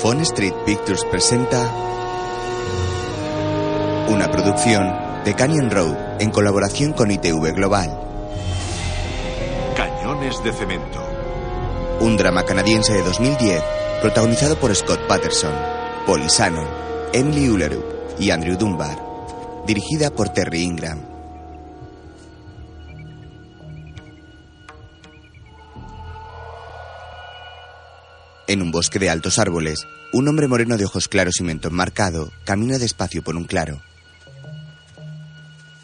Fon Street Pictures presenta una producción de Canyon Road en colaboración con ITV Global. Cañones de cemento. Un drama canadiense de 2010 protagonizado por Scott Patterson, Paul Isano, Emily Ullerup y Andrew Dunbar. Dirigida por Terry Ingram. En un bosque de altos árboles, un hombre moreno de ojos claros y mentón marcado camina despacio por un claro.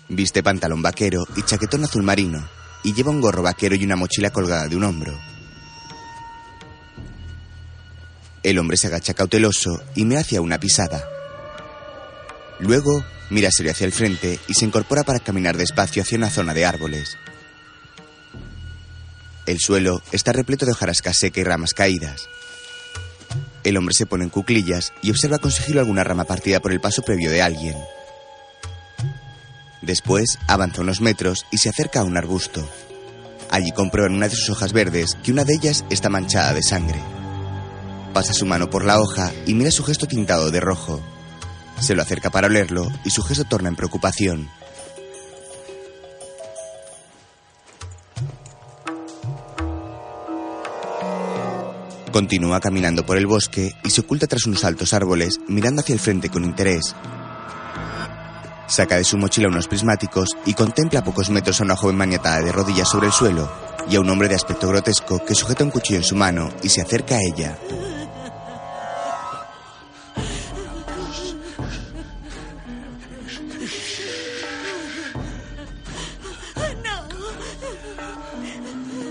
Viste pantalón vaquero y chaquetón azul marino, y lleva un gorro vaquero y una mochila colgada de un hombro. El hombre se agacha cauteloso y me hacia una pisada. Luego mira serio hacia el frente y se incorpora para caminar despacio hacia una zona de árboles. El suelo está repleto de hojarasca seca y ramas caídas. El hombre se pone en cuclillas y observa con sigilo alguna rama partida por el paso previo de alguien. Después avanza unos metros y se acerca a un arbusto. Allí comprueba en una de sus hojas verdes que una de ellas está manchada de sangre. Pasa su mano por la hoja y mira su gesto tintado de rojo. Se lo acerca para olerlo y su gesto torna en preocupación. Continúa caminando por el bosque y se oculta tras unos altos árboles, mirando hacia el frente con interés. Saca de su mochila unos prismáticos y contempla a pocos metros a una joven maniatada de rodillas sobre el suelo y a un hombre de aspecto grotesco que sujeta un cuchillo en su mano y se acerca a ella.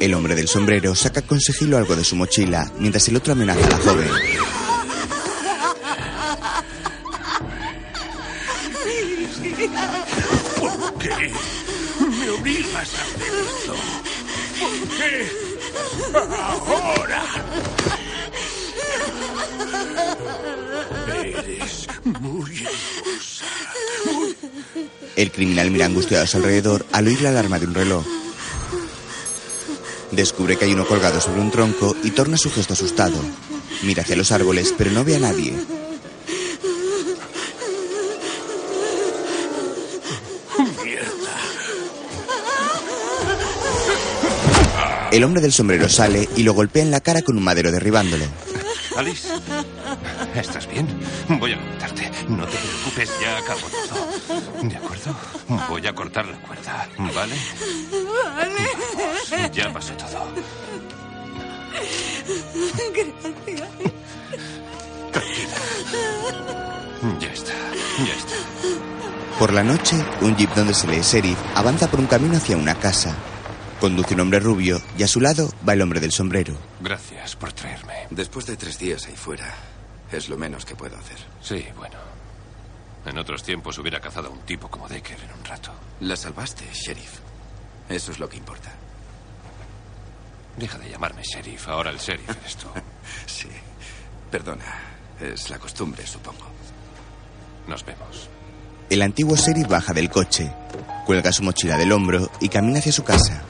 El hombre del sombrero saca con sigilo algo de su mochila mientras el otro amenaza a la joven. ¿Por qué me obligas a hacer esto? ¿Por qué? Ahora. Eres muy hermosa. El criminal mira angustiado a su alrededor al oír la alarma de un reloj. Descubre que hay uno colgado sobre un tronco y torna su gesto asustado. Mira hacia los árboles, pero no ve a nadie. Mierda. El hombre del sombrero sale y lo golpea en la cara con un madero derribándolo. Alice, ¿estás bien? Voy a levantarte. No te preocupes, ya acabo todo. ¿De acuerdo? Voy a cortar la cuerda, ¿vale? Vale. Ya pasó todo. Gracias. Ya está, ya está. Por la noche, un jeep donde se lee sheriff avanza por un camino hacia una casa. Conduce un hombre rubio y a su lado va el hombre del sombrero. Gracias por traerme. Después de tres días ahí fuera, es lo menos que puedo hacer. Sí, bueno. En otros tiempos hubiera cazado a un tipo como Decker en un rato. La salvaste, sheriff. Eso es lo que importa. Deja de llamarme sheriff. Ahora el sheriff eres tú. sí. Perdona. Es la costumbre, supongo. Nos vemos. El antiguo sheriff baja del coche, cuelga su mochila del hombro y camina hacia su casa.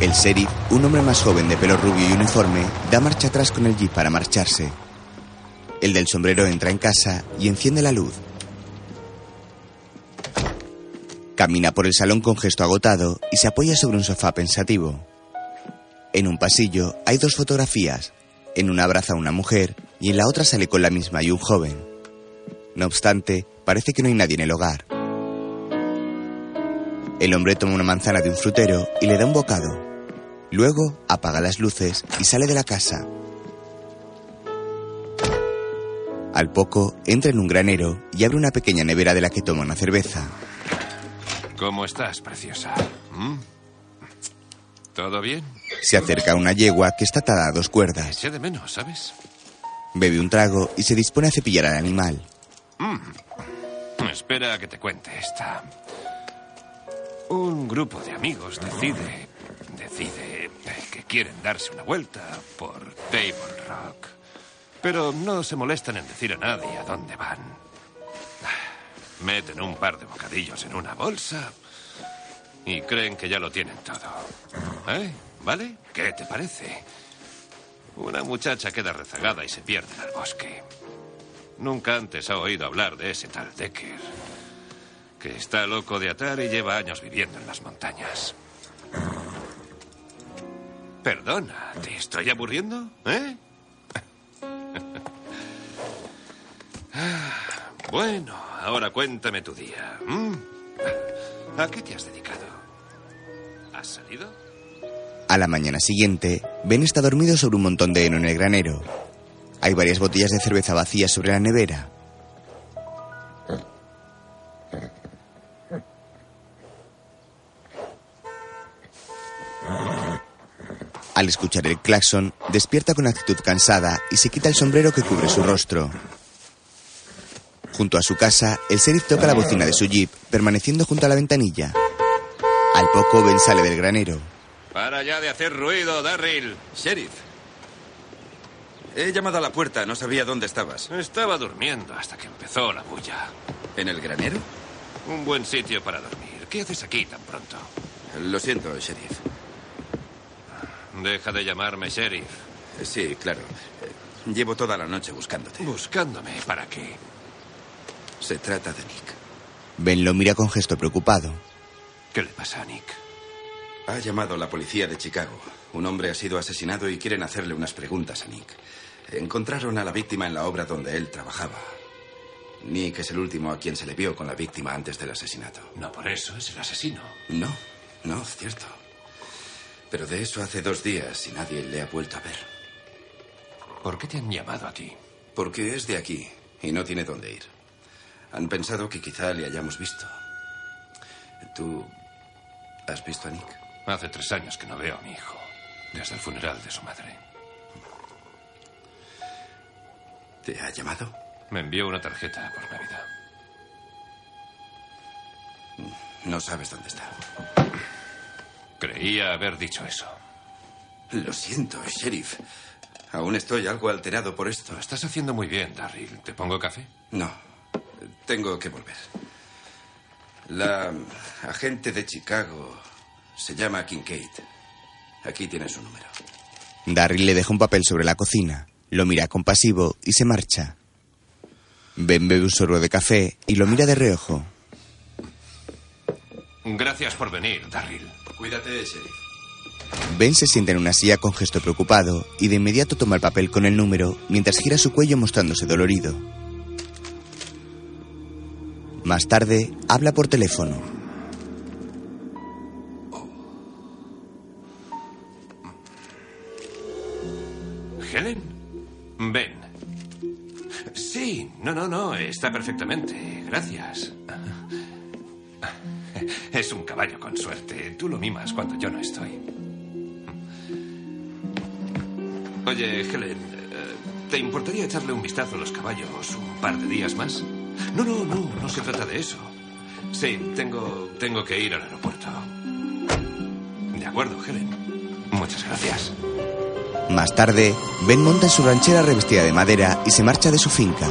El sheriff, un hombre más joven de pelo rubio y uniforme, da marcha atrás con el jeep para marcharse. El del sombrero entra en casa y enciende la luz. Camina por el salón con gesto agotado y se apoya sobre un sofá pensativo. En un pasillo hay dos fotografías. En una abraza a una mujer y en la otra sale con la misma y un joven. No obstante, parece que no hay nadie en el hogar. El hombre toma una manzana de un frutero y le da un bocado. Luego apaga las luces y sale de la casa. Al poco entra en un granero y abre una pequeña nevera de la que toma una cerveza. ¿Cómo estás, preciosa? ¿Mm? ¿Todo bien? Se acerca a una yegua que está atada a dos cuerdas. Eché de menos, ¿sabes? Bebe un trago y se dispone a cepillar al animal. Mm. Espera a que te cuente esta. Un grupo de amigos decide. decide que quieren darse una vuelta por Table Rock. Pero no se molestan en decir a nadie a dónde van. Meten un par de bocadillos en una bolsa y creen que ya lo tienen todo. ¿Eh? ¿vale? ¿Qué te parece? Una muchacha queda rezagada y se pierde en el bosque. Nunca antes ha oído hablar de ese tal Decker, que está loco de atar y lleva años viviendo en las montañas. Perdona, ¿te estoy aburriendo? ¿Eh? Bueno, ahora cuéntame tu día. ¿A qué te has dedicado? ¿Has salido? A la mañana siguiente, Ben está dormido sobre un montón de heno en el granero. Hay varias botellas de cerveza vacías sobre la nevera. Al escuchar el claxon, despierta con actitud cansada y se quita el sombrero que cubre su rostro. Junto a su casa, el sheriff toca la bocina de su jeep, permaneciendo junto a la ventanilla. Al poco, Ben sale del granero. Para ya de hacer ruido, Darryl. Sheriff. He llamado a la puerta, no sabía dónde estabas. Estaba durmiendo hasta que empezó la bulla. ¿En el granero? Un buen sitio para dormir. ¿Qué haces aquí tan pronto? Lo siento, sheriff. Deja de llamarme sheriff. Sí, claro. Llevo toda la noche buscándote. Buscándome. ¿Para qué? Se trata de Nick. Ben lo mira con gesto preocupado. ¿Qué le pasa a Nick? Ha llamado la policía de Chicago. Un hombre ha sido asesinado y quieren hacerle unas preguntas a Nick. Encontraron a la víctima en la obra donde él trabajaba. Nick es el último a quien se le vio con la víctima antes del asesinato. No por eso es el asesino. No, no, cierto. Pero de eso hace dos días y nadie le ha vuelto a ver. ¿Por qué te han llamado a ti? Porque es de aquí y no tiene dónde ir. Han pensado que quizá le hayamos visto. ¿Tú has visto a Nick? Hace tres años que no veo a mi hijo. Desde el funeral de su madre. ¿Te ha llamado? Me envió una tarjeta por Navidad. No sabes dónde está. Creía haber dicho eso. Lo siento, sheriff. Aún estoy algo alterado por esto. Lo estás haciendo muy bien, Darryl. ¿Te pongo café? No, tengo que volver. La agente de Chicago se llama Kincaid. Aquí tiene su número. Darryl le deja un papel sobre la cocina, lo mira compasivo y se marcha. Ben bebe un sorbo de café y lo mira de reojo. Gracias por venir, Darryl. Cuídate, sheriff. Ben se sienta en una silla con gesto preocupado y de inmediato toma el papel con el número mientras gira su cuello mostrándose dolorido. Más tarde, habla por teléfono. ¿Helen? Ven. Sí, no, no, no, está perfectamente. Gracias. Es un caballo con suerte. Tú lo mimas cuando yo no estoy. Oye, Helen, eh, ¿te importaría echarle un vistazo a los caballos un par de días más? No, no, no, no se trata de eso. Sí, tengo, tengo que ir al aeropuerto. De acuerdo, Helen. Muchas gracias. Más tarde, Ben monta en su ranchera revestida de madera y se marcha de su finca.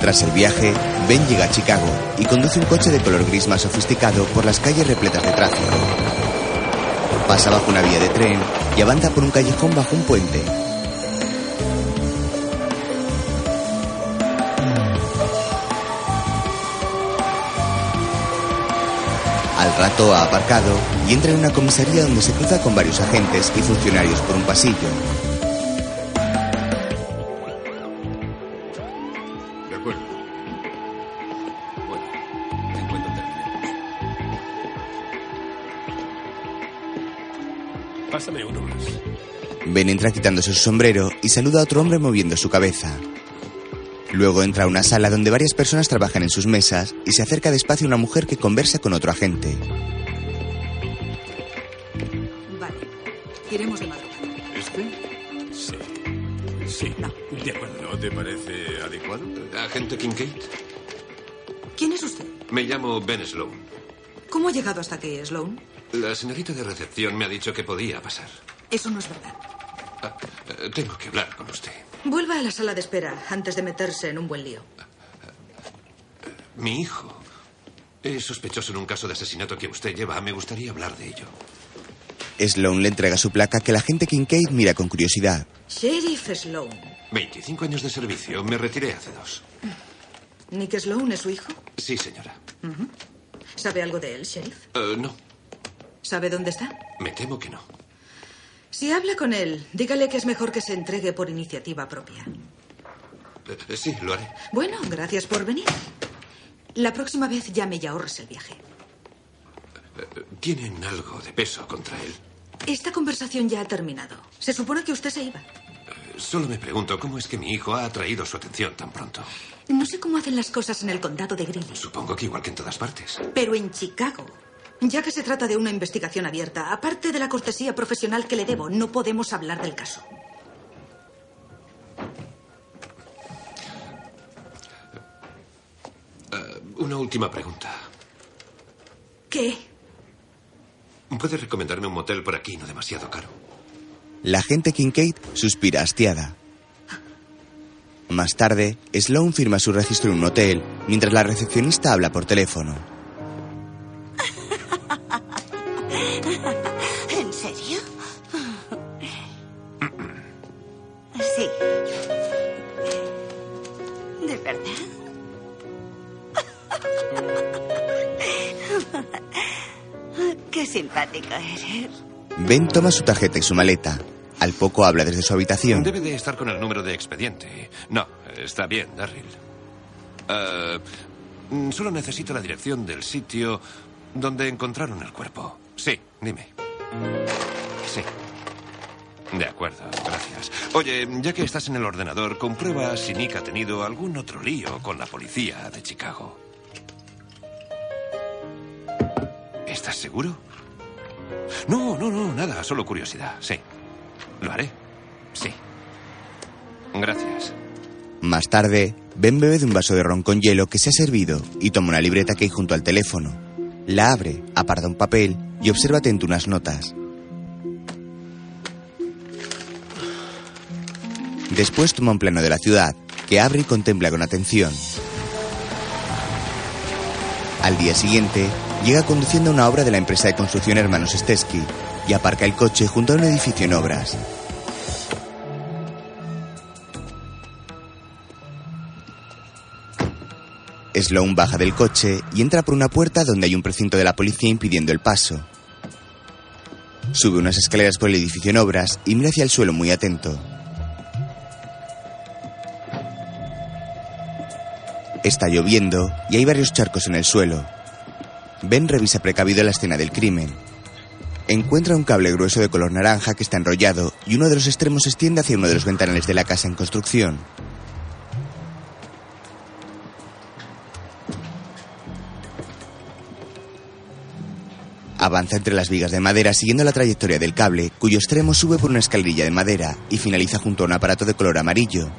Tras el viaje, Ben llega a Chicago y conduce un coche de color gris más sofisticado por las calles repletas de tráfico. Pasa bajo una vía de tren y avanza por un callejón bajo un puente. Al rato ha aparcado y entra en una comisaría donde se cruza con varios agentes y funcionarios por un pasillo. Ben entra quitándose su sombrero y saluda a otro hombre moviendo su cabeza. Luego entra a una sala donde varias personas trabajan en sus mesas y se acerca despacio una mujer que conversa con otro agente. Vale. Iremos de madrugada. ¿Este? Sí. Sí. No. De acuerdo. ¿No te parece adecuado? ¿Agente Kincaid? ¿Quién es usted? Me llamo Ben Sloan. ¿Cómo ha llegado hasta aquí, Sloan? La señorita de recepción me ha dicho que podía pasar. Eso no es verdad. Tengo que hablar con usted. Vuelva a la sala de espera antes de meterse en un buen lío. mi hijo es sospechoso en un caso de asesinato que usted lleva. Me gustaría hablar de ello. Sloan le entrega su placa que la agente Kincaid mira con curiosidad. Sheriff Sloan. 25 años de servicio. Me retiré hace dos. ¿Nick Sloan es su hijo? Sí, señora. ¿Sabe algo de él, sheriff? Eh, no, ¿Sabe dónde está? me temo que no. Si habla con él, dígale que es mejor que se entregue por iniciativa propia. Eh, sí, lo haré. Bueno, gracias por venir. La próxima vez llame y ahorres el viaje. Eh, ¿Tienen algo de peso contra él? Esta conversación ya ha terminado. Se supone que usted se iba. Eh, Solo me pregunto cómo es que mi hijo ha atraído su atención tan pronto. No sé cómo hacen las cosas en el condado de Greeley, Supongo que igual que en todas partes. pero en Chicago, ya que se trata de una investigación abierta, aparte de la cortesía profesional que le debo, no podemos hablar del caso. Eh, una última pregunta. ¿Qué? ¿Puede recomendarme un motel por aquí no demasiado caro? La agente Kincaid suspira hastiada. Más tarde, Sloan firma su registro en un hotel mientras la recepcionista habla por teléfono. Qué simpático eres. Ben toma su tarjeta y su maleta. Al poco habla desde su habitación. Debe de estar con el número de expediente. No, está bien, Darryl. Eh, mm, solo necesito la dirección del sitio donde encontraron el cuerpo. Sí, dime. Sí. De acuerdo, gracias. Oye, ya que estás en el ordenador, comprueba si Nick ha tenido algún otro lío con la policía de Chicago. ¿Estás seguro? No, no, no, nada, solo curiosidad, sí. Lo haré. Sí. Gracias. Más tarde, Ben bebe de un vaso de ron con hielo que se ha servido y toma una libreta que hay junto al teléfono. La abre, aparta un papel y observa atento unas notas. Después toma un plano de la ciudad, que abre y contempla con atención. Al día siguiente, llega conduciendo a una obra de la empresa de construcción Hermanos Stesky y aparca el coche junto a un edificio en obras. Sloan baja del coche y entra por una puerta donde hay un precinto de la policía impidiendo el paso. Sube unas escaleras por el edificio en obras y mira hacia el suelo muy atento. Está lloviendo y hay varios charcos en el suelo. Ben revisa precavido la escena del crimen. Encuentra un cable grueso de color naranja que está enrollado y uno de los extremos se extiende hacia uno de los ventanales de la casa en construcción. Avanza entre las vigas de madera siguiendo la trayectoria del cable, cuyo extremo sube por una escalerilla de madera y finaliza junto a un aparato de color amarillo.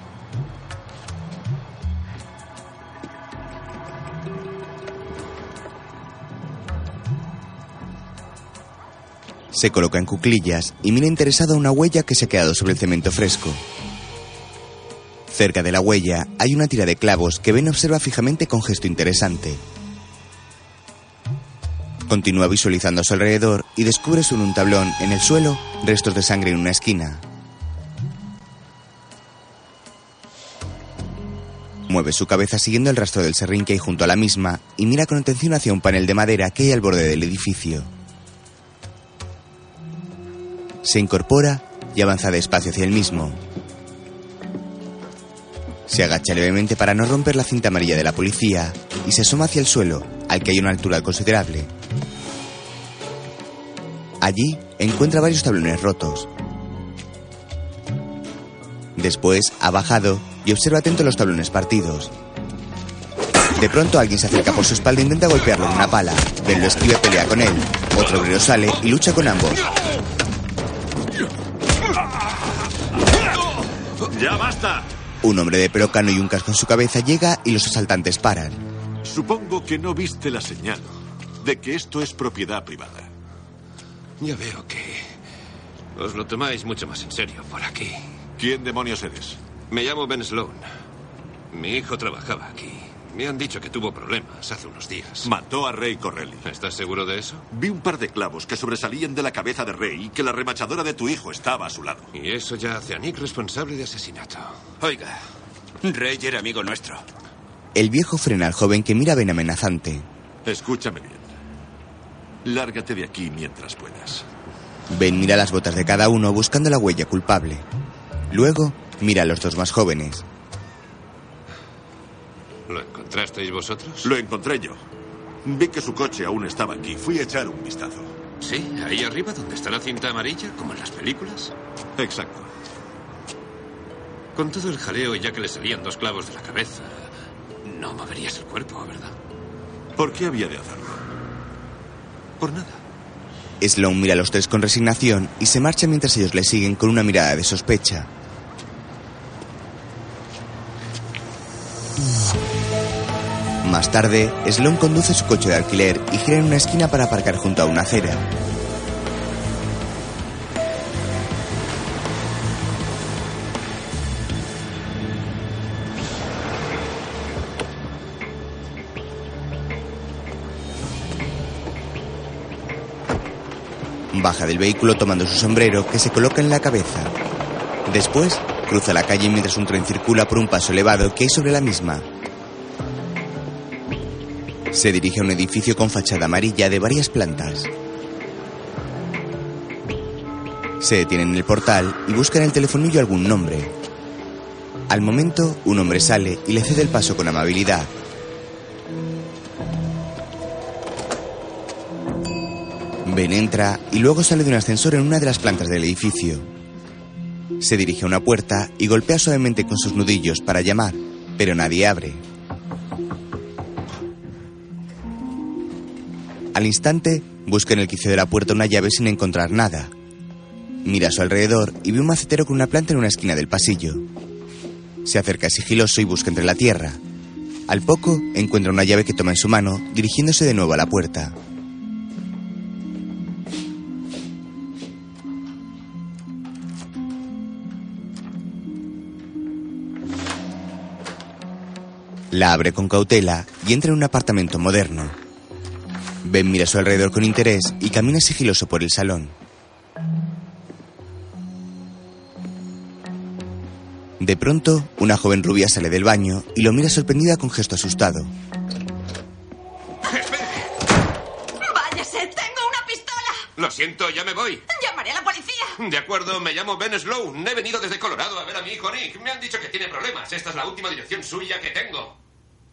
Se coloca en cuclillas y mira interesado una huella que se ha quedado sobre el cemento fresco. Cerca de la huella hay una tira de clavos que Ben observa fijamente con gesto interesante. Continúa visualizando a su alrededor y descubre sobre un tablón en el suelo restos de sangre en una esquina. Mueve su cabeza siguiendo el rastro del serrín que hay junto a la misma y mira con atención hacia un panel de madera que hay al borde del edificio. Se incorpora y avanza despacio hacia el mismo. Se agacha levemente para no romper la cinta amarilla de la policía y se asoma hacia el suelo, al que hay una altura considerable. Allí encuentra varios tablones rotos. Después ha bajado y observa atento los tablones partidos. De pronto alguien se acerca por su espalda e intenta golpearlo con una pala. Ben lo esquiva y pelea con él. Otro obrero sale y lucha con ambos. ¡Ya basta! Un hombre de pelo cano y un casco en su cabeza llega y los asaltantes paran. Supongo que no viste la señal de que esto es propiedad privada. Ya veo que os lo tomáis mucho más en serio por aquí. ¿Quién demonios eres? Me llamo Ben Sloan. Mi hijo trabajaba aquí. Me han dicho que tuvo problemas hace unos días. Mató a Rey Corelli. ¿Estás seguro de eso? Vi un par de clavos que sobresalían de la cabeza de Rey y que la remachadora de tu hijo estaba a su lado. Y eso ya hace a Nick responsable de asesinato. Oiga, Rey era amigo nuestro. El viejo frena al joven que mira a Ben amenazante. Escúchame bien. Lárgate de aquí mientras puedas. Ben mira las botas de cada uno buscando la huella culpable. Luego mira a los dos más jóvenes. ¿Lo encontrasteis vosotros? Lo encontré yo. Vi que su coche aún estaba aquí. Fui a echar un vistazo. Sí, ahí arriba donde está la cinta amarilla, como en las películas. Exacto. Con todo el jaleo y ya que le salían dos clavos de la cabeza, no moverías el cuerpo, ¿verdad? ¿Por qué había de hacerlo? Por nada. Sloan mira a los tres con resignación y se marcha mientras ellos le siguen con una mirada de sospecha. Más tarde, Sloan conduce su coche de alquiler y gira en una esquina para aparcar junto a una acera. Baja del vehículo tomando su sombrero que se coloca en la cabeza. Después, cruza la calle mientras un tren circula por un paso elevado que hay sobre la misma. Se dirige a un edificio con fachada amarilla de varias plantas. Se detiene en el portal y busca en el telefonillo algún nombre. Al momento, un hombre sale y le cede el paso con amabilidad. Ben entra y luego sale de un ascensor en una de las plantas del edificio. Se dirige a una puerta y golpea suavemente con sus nudillos para llamar, pero nadie abre. Al instante, busca en el quicio de la puerta una llave sin encontrar nada. Mira a su alrededor y ve un macetero con una planta en una esquina del pasillo. Se acerca sigiloso y busca entre la tierra. Al poco, encuentra una llave que toma en su mano, dirigiéndose de nuevo a la puerta. La abre con cautela y entra en un apartamento moderno. Ben mira a su alrededor con interés y camina sigiloso por el salón. De pronto, una joven rubia sale del baño y lo mira sorprendida con gesto asustado. ¡Váyase! ¡Tengo una pistola! Lo siento, ya me voy. ¡Llamaré a la policía! De acuerdo, me llamo Ben Sloan. He venido desde Colorado a ver a mi hijo Nick. Me han dicho que tiene problemas. Esta es la última dirección suya que tengo.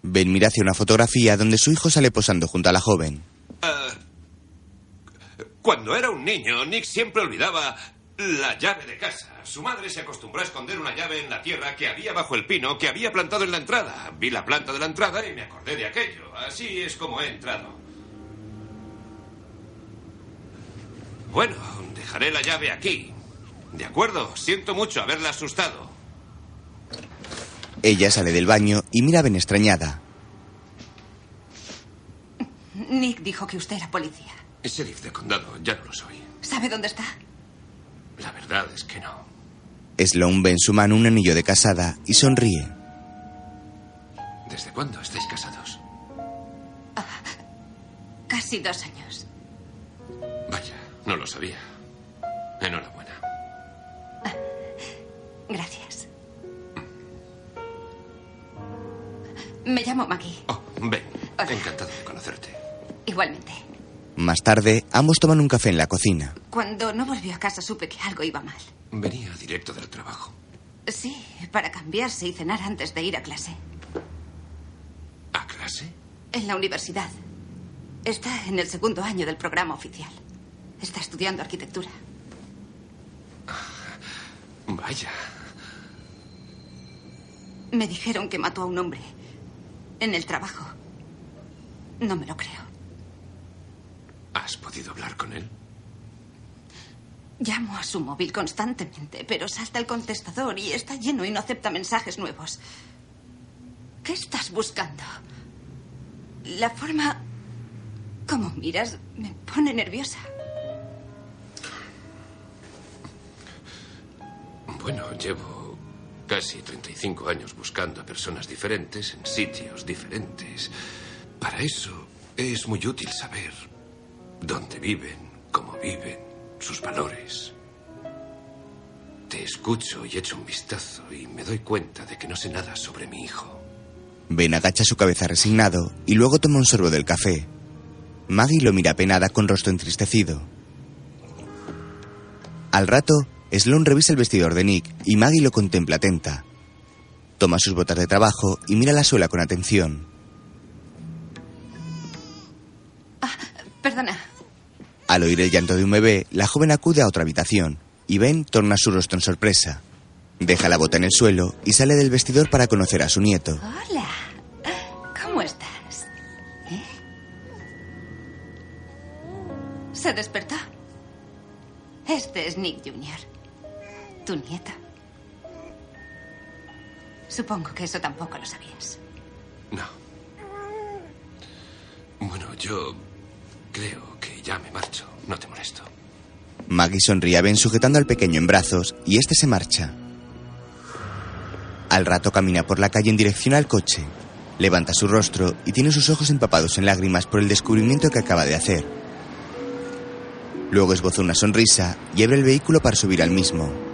Ben mira hacia una fotografía donde su hijo sale posando junto a la joven. Ah, cuando era un niño, Nick siempre olvidaba la llave de casa. Su madre se acostumbró a esconder una llave en la tierra que había bajo el pino que había plantado en la entrada. Vi la planta de la entrada y me acordé de aquello. Así es como he entrado. Bueno, dejaré la llave aquí. De acuerdo, siento mucho haberla asustado. Ella sale del baño y mira Ben extrañada. Nick dijo que usted era policía. Sheriff de condado, ya no lo soy. ¿Sabe dónde está? La verdad es que no. Sloan ve en su mano un anillo de casada y sonríe. ¿Desde cuándo estáis casados? Casi dos años. Vaya, no lo sabía. Enhorabuena. Gracias. Me llamo Maggie. Oh, Hola. encantado de conocerte. Igualmente. Más tarde, ambos toman un café en la cocina. Cuando no volvió a casa supe que algo iba mal. Venía directo del trabajo. Sí, para cambiarse y cenar antes de ir a clase. ¿A clase? En la universidad. Está en el segundo año del programa oficial. Está estudiando arquitectura. Vaya. Me dijeron que mató a un hombre. En el trabajo. No me lo creo. ¿Has podido hablar con él? Llamo a su móvil constantemente, pero salta el contestador y está lleno y no acepta mensajes nuevos. ¿Qué estás buscando? La forma como miras me pone nerviosa. Bueno, llevo casi 35 años buscando a personas diferentes en sitios diferentes. Para eso es muy útil saber dónde viven, cómo viven, sus valores. Te escucho y echo un vistazo y me doy cuenta de que no sé nada sobre mi hijo. Ben agacha su cabeza resignado y luego toma un sorbo del café. Maggie lo mira penada con rostro entristecido. Al rato, Sloan revisa el vestidor de Nick y Maggie lo contempla atenta. Toma sus botas de trabajo y mira la suela con atención. Ah, perdona. Al oír el llanto de un bebé, la joven acude a otra habitación y Ben torna su rostro en sorpresa. Deja la bota en el suelo y sale del vestidor para conocer a su nieto. Hola. ¿Cómo estás? ¿Eh? ¿Se despertó? Este es Nick Jr., tu nieta. Supongo que eso tampoco lo sabías. No. Bueno, yo creo que ya me marcho. No te molesto. Maggie sonríe a Ben sujetando al pequeño en brazos y este se marcha. Al rato camina por la calle en dirección al coche. Levanta su rostro y tiene sus ojos empapados en lágrimas por el descubrimiento que acaba de hacer. Luego esboza una sonrisa y abre el vehículo para subir al mismo.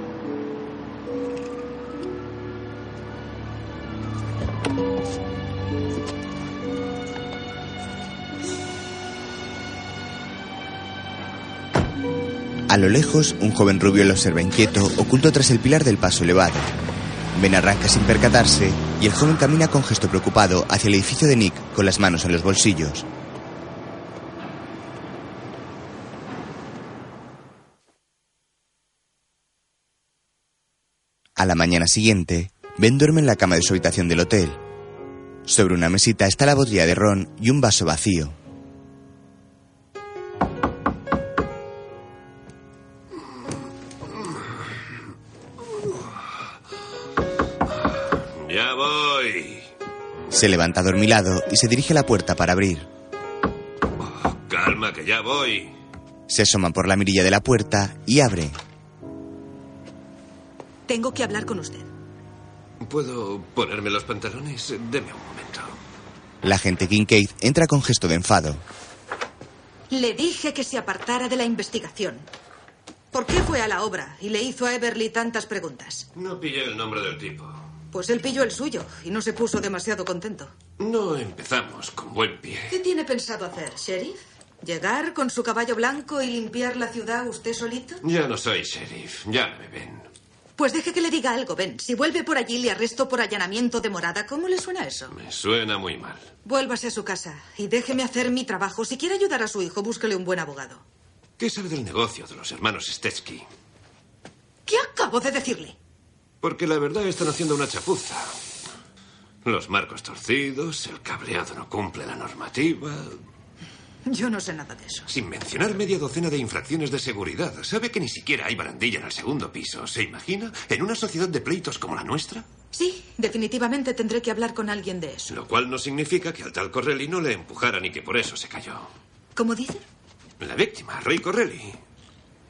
Lo lejos, un joven rubio lo observa inquieto, oculto tras el pilar del paso elevado. Ben arranca sin percatarse y el joven camina con gesto preocupado hacia el edificio de Nick con las manos en los bolsillos. A la mañana siguiente, Ben duerme en la cama de su habitación del hotel. Sobre una mesita está la botella de ron y un vaso vacío. Se levanta adormilado y se dirige a la puerta para abrir. Calma, que ya voy. Se asoma por la mirilla de la puerta y abre. Tengo que hablar con usted. ¿Puedo ponerme los pantalones? Deme un momento. La agente Kincaid entra con gesto de enfado. Le dije que se apartara de la investigación. ¿Por qué fue a la obra y le hizo a Everly tantas preguntas? No pillé el nombre del tipo. Pues él pilló el suyo y no se puso demasiado contento. No empezamos con buen pie. ¿Qué tiene pensado hacer, sheriff? ¿Llegar con su caballo blanco y limpiar la ciudad usted solito? Ya no soy sheriff, ya me ven. Pues deje que le diga algo, Ben. Si vuelve por allí, le arresto por allanamiento de morada. ¿Cómo le suena eso? Me suena muy mal. Vuélvase a su casa y déjeme hacer mi trabajo. Si quiere ayudar a su hijo, búsquele un buen abogado. ¿Qué sabe del negocio de los hermanos Stetsky? ¿Qué acabo de decirle? Porque la verdad están haciendo una chapuza. Los marcos torcidos, el cableado no cumple la normativa. Yo no sé nada de eso. Sin mencionar media docena de infracciones de seguridad. ¿Sabe que ni siquiera hay barandilla en el segundo piso? ¿Se imagina? ¿En una sociedad de pleitos como la nuestra? Sí, definitivamente tendré que hablar con alguien de eso. Lo cual no significa que al tal Corelli no le empujaran y que por eso se cayó. ¿Cómo dice? La víctima, Ray Corelli.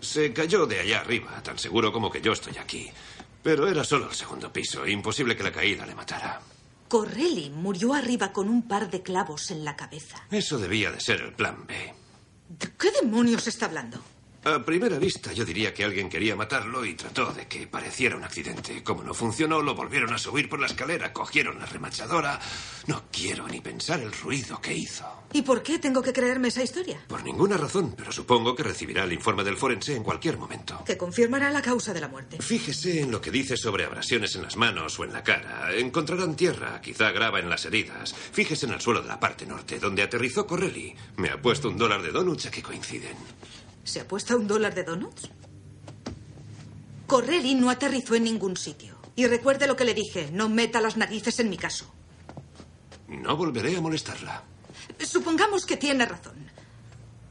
Se cayó de allá arriba, tan seguro como que yo estoy aquí. Pero era solo el segundo piso. Imposible que la caída le matara. Corelli murió arriba con un par de clavos en la cabeza. Eso debía de ser el plan B. ¿De qué demonios está hablando? A primera vista yo diría que alguien quería matarlo y trató de que pareciera un accidente. Como no funcionó, lo volvieron a subir por la escalera, cogieron la remachadora. No quiero ni pensar el ruido que hizo. ¿Y por qué tengo que creerme esa historia? Por ninguna razón, pero supongo que recibirá el informe del forense en cualquier momento. Que confirmará la causa de la muerte. Fíjese en lo que dice sobre abrasiones en las manos o en la cara. Encontrarán tierra, quizá grava en las heridas. Fíjese en el suelo de la parte norte, donde aterrizó Corelli. Me ha puesto un dólar de donuts a que coinciden. ¿Se apuesta un dólar de donuts? Corelli no aterrizó en ningún sitio. Y recuerde lo que le dije, no meta las narices en mi caso. No volveré a molestarla. Supongamos que tiene razón.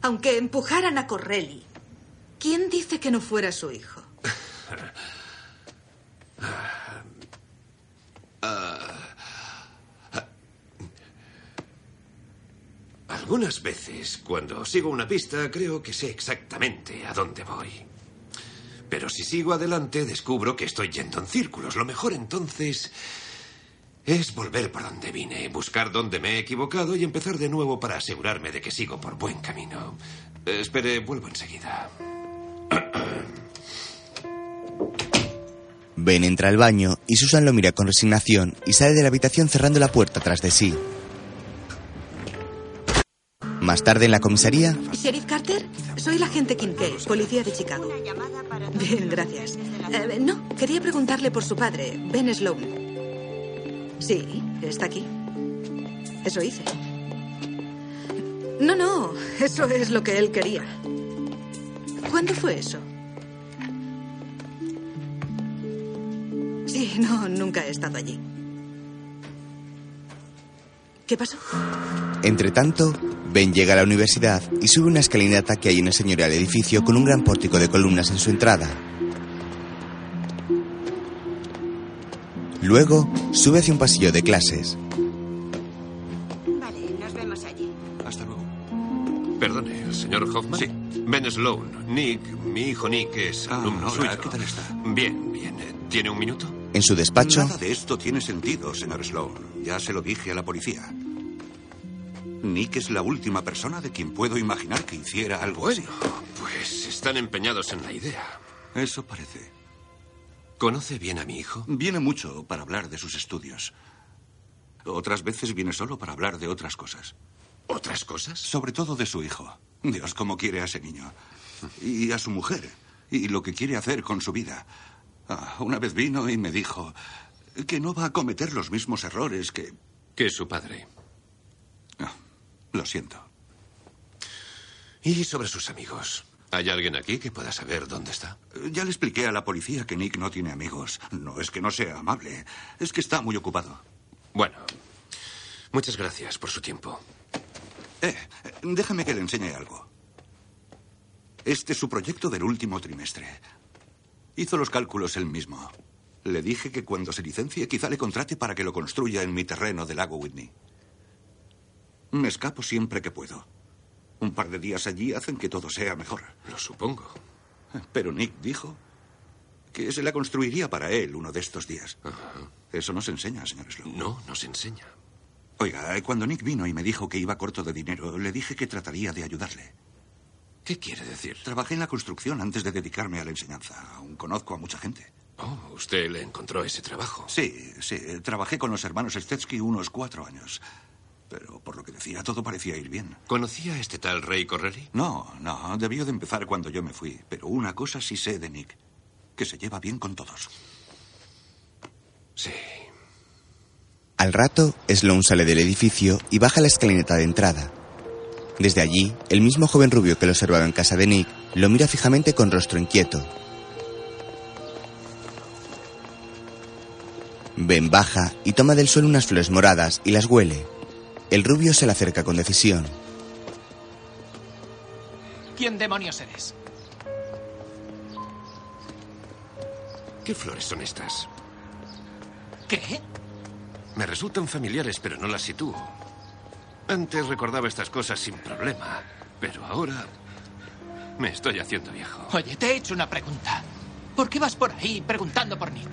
Aunque empujaran a Corelli, ¿quién dice que no fuera su hijo? Algunas veces, cuando sigo una pista, creo que sé exactamente a dónde voy. Pero si sigo adelante, descubro que estoy yendo en círculos. Lo mejor entonces es volver por donde vine, buscar dónde me he equivocado y empezar de nuevo para asegurarme de que sigo por buen camino. Eh, espere, vuelvo enseguida. Ben entra al baño y Susan lo mira con resignación y sale de la habitación cerrando la puerta tras de sí. Más tarde en la comisaría, ¿Sheriff Carter? Soy la agente Kincaid, policía de Chicago. Bien, gracias. Eh, no, quería preguntarle por su padre, Ben Sloan. Sí, está aquí. Eso hice. No, no, eso es lo que él quería. ¿Cuándo fue eso? Sí, no, nunca he estado allí. ¿Qué pasó? entre tanto, Ben llega a la universidad y sube una escalinata que hay en el señorial edificio con un gran pórtico de columnas en su entrada. Luego, sube hacia un pasillo de clases. Vale, nos vemos allí. Hasta luego. Perdone, señor Hoffman. Sí. Ben Sloan. Nick, mi hijo Nick es Ah, alumno hola, suyo. ¿qué tal está? Bien, bien. ¿Tiene un minuto? En su despacho, Nada de esto tiene sentido, señor Sloan. Ya se lo dije a la policía. Nick es la última persona de quien puedo imaginar que hiciera algo así. Pues están empeñados en la idea. Eso parece. ¿Conoce bien a mi hijo? Viene mucho para hablar de sus estudios. Otras veces viene solo para hablar de otras cosas. ¿Otras cosas? Sobre todo de su hijo. Dios, cómo quiere a ese niño. Y a su mujer. Y lo que quiere hacer con su vida. Ah, una vez vino y me dijo que no va a cometer los mismos errores que... Que su padre. Lo siento. Y sobre sus amigos. ¿Hay alguien aquí que pueda saber dónde está? Ya le expliqué a la policía que Nick no tiene amigos. No es que no sea amable, es que está muy ocupado. Bueno, muchas gracias por su tiempo. Eh, déjame que le enseñe algo. Este es su proyecto del último trimestre. Hizo los cálculos él mismo. Le dije que cuando se licencie quizá le contrate para que lo construya en mi terreno del lago Whitney. Me escapo siempre que puedo. Un par de días allí hacen que todo sea mejor. Lo supongo. Pero Nick dijo que se la construiría para él uno de estos días. Eso no se enseña, señor Sloan. No, no se enseña. Oiga, cuando Nick vino y me dijo que iba corto de dinero, le dije que trataría de ayudarle. ¿Qué quiere decir? Trabajé en la construcción antes de dedicarme a la enseñanza. Aún conozco a mucha gente. Oh, usted le encontró ese trabajo. Sí, sí. Trabajé con los hermanos Stetsky unos cuatro años. Pero por lo que decía, todo parecía ir bien. ¿Conocía a este tal Rey Correlli? No, no. Debió de empezar cuando yo me fui. Pero una cosa sí sé de Nick. Que se lleva bien con todos. Sí. al rato, Sloan sale del edificio y baja la escalinata de entrada. Desde allí, el mismo joven rubio que lo observaba en casa de Nick lo mira fijamente con rostro inquieto. Ben baja y toma del suelo unas flores moradas y las huele. El rubio se le acerca con decisión. ¿Quién demonios eres? ¿Qué flores son estas? ¿Qué? Me resultan familiares, pero no las sitúo. Antes recordaba estas cosas sin problema, pero ahora me estoy haciendo viejo. Oye, te he hecho una pregunta. ¿Por qué vas por ahí preguntando por Nick?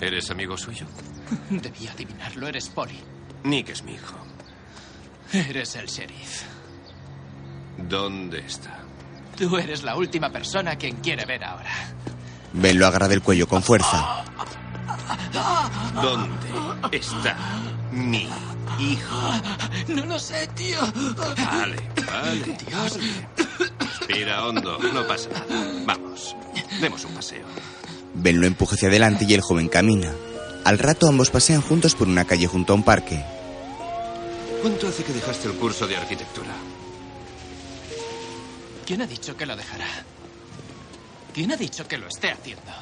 ¿Eres amigo suyo? Debía adivinarlo, eres Polly. Nick es mi hijo. Eres el sheriff. ¿Dónde está? Tú eres la última persona a quien quiere ver ahora. Ben lo agarra del cuello con fuerza. ¿Dónde está mi hijo? No lo sé, tío. Vale, vale. Dios. Respira hondo, no pasa nada. Vamos, demos un paseo. Ben lo empuja hacia adelante y el joven camina. Al rato ambos pasean juntos por una calle junto a un parque. ¿Cuánto hace que dejaste el curso de arquitectura? ¿Quién ha dicho que lo dejará? ¿Quién ha dicho que lo esté haciendo?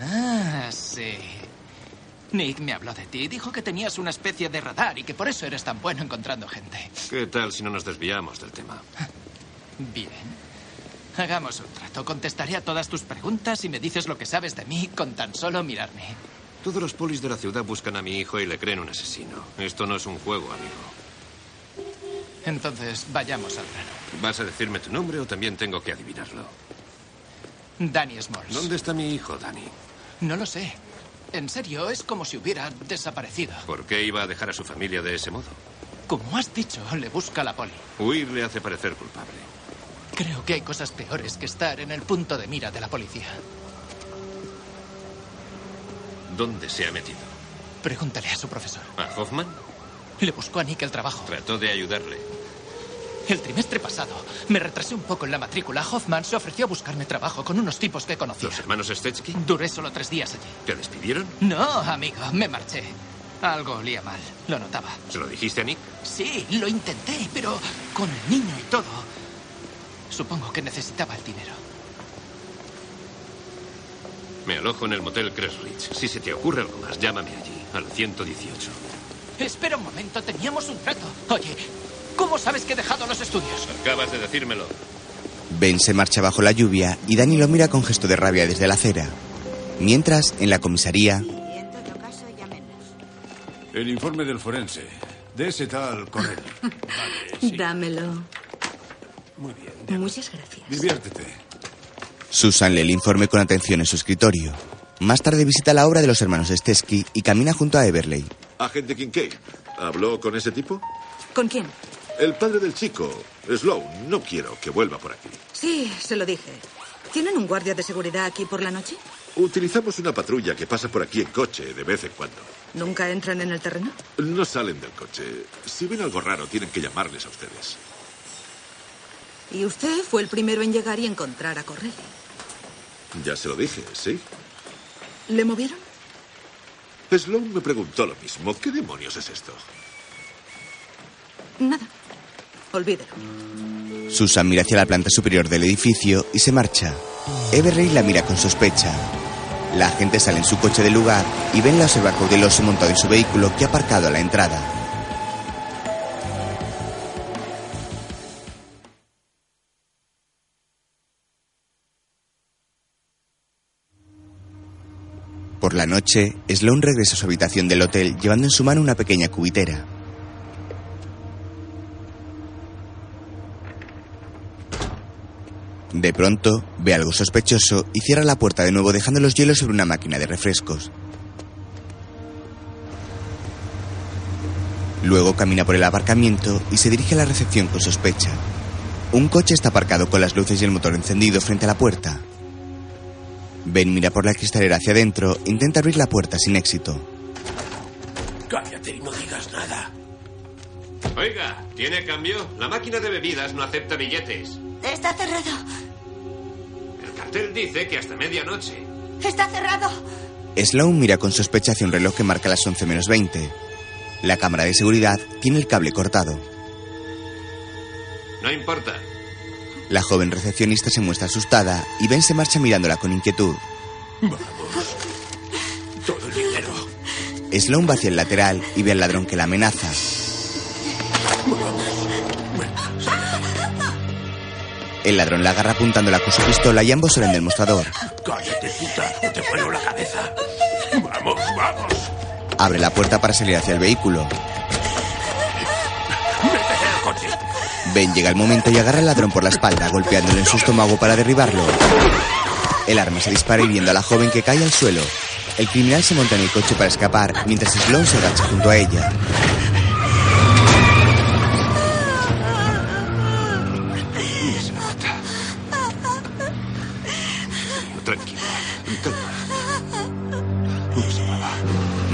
Ah, sí. Nick me habló de ti. Dijo que tenías una especie de radar y que por eso eres tan bueno encontrando gente. ¿Qué tal si no nos desviamos del tema? Bien. Hagamos un trato. Contestaré a todas tus preguntas y me dices lo que sabes de mí con tan solo mirarme. Todos los polis de la ciudad buscan a mi hijo y le creen un asesino. Esto no es un juego, amigo. Entonces, vayamos al grano. ¿Vas a decirme tu nombre o también tengo que adivinarlo? Danny Smalls. ¿Dónde está mi hijo, Danny? No lo sé. En serio, es como si hubiera desaparecido. ¿Por qué iba a dejar a su familia de ese modo? Como has dicho, le busca la poli. Huir le hace parecer culpable. Creo que hay cosas peores que estar en el punto de mira de la policía. ¿Dónde se ha metido? Pregúntale a su profesor. ¿A Hoffman? Le buscó a Nick el trabajo. Trató de ayudarle. El trimestre pasado me retrasé un poco en la matrícula. Hoffman se ofreció a buscarme trabajo con unos tipos que conocía. ¿Los hermanos Stetsky? Duré solo tres días allí. ¿Te despidieron? No, amigo, me marché. Algo olía mal, lo notaba. ¿Se lo dijiste a Nick? Sí, lo intenté, pero con el niño y todo. Supongo que necesitaba el dinero. Me alojo en el motel Crest Ridge. Si se te ocurre algo más, llámame allí, al 118. Espera un momento, teníamos un trato. Oye, ¿cómo sabes que he dejado los estudios? Acabas de decírmelo. Ben se marcha bajo la lluvia y Danny lo mira con gesto de rabia desde la acera. Mientras, en la comisaría, En todo caso. El informe del forense. De ese tal Correll. Vale, sí. Dámelo. Muy bien. Muchas gracias. Diviértete. Susan lee el informe con atención en su escritorio. Más tarde visita la obra de los hermanos Stesky y camina junto a Everley. Agente Kincaid, ¿habló con ese tipo? ¿Con quién? El padre del chico, Sloan, no quiero que vuelva por aquí. Sí, se lo dije. ¿Tienen un guardia de seguridad aquí por la noche? Utilizamos una patrulla que pasa por aquí en coche de vez en cuando. ¿Nunca entran en el terreno? No salen del coche. Si ven algo raro, tienen que llamarles a ustedes. Y usted fue el primero en llegar y encontrar a Correlli. Ya se lo dije, ¿sí? ¿Le movieron? Sloan me preguntó lo mismo. ¿Qué demonios es esto? Nada. Olvídelo. Susan mira hacia la planta superior del edificio y se marcha. Everley la mira con sospecha. La agente sale en su coche del lugar y Ben la observa cauteloso montado en su vehículo que ha aparcado a la entrada. Por la noche, Sloan regresa a su habitación del hotel llevando en su mano una pequeña cubitera. De pronto, ve algo sospechoso y cierra la puerta de nuevo dejando los hielos sobre una máquina de refrescos. Luego camina por el aparcamiento y se dirige a la recepción con sospecha. Un coche está aparcado con las luces y el motor encendido frente a la puerta. Ben mira por la cristalera hacia adentro, intenta abrir la puerta sin éxito. Cállate y no digas nada. Oiga, ¿tiene cambio? La máquina de bebidas no acepta billetes. Está cerrado. El cartel dice que hasta medianoche. Está cerrado. Sloan mira con sospecha hacia un reloj que marca las 11 menos 20. La cámara de seguridad tiene el cable cortado. No importa. La joven recepcionista se muestra asustada y Ben se marcha mirándola con inquietud. Vamos. Todo el dinero. Sloan va hacia el lateral y ve al ladrón que la amenaza. El ladrón la agarra apuntándola con su pistola y ambos salen del mostrador. Cállate, puta. te vuelo la cabeza. Vamos, vamos. Abre la puerta para salir hacia el vehículo. Ben llega el momento y agarra al ladrón por la espalda, golpeándole en su estómago para derribarlo. El arma se dispara hiriendo a la joven que cae al suelo. El criminal se monta en el coche para escapar, mientras Sloan se agacha junto a ella.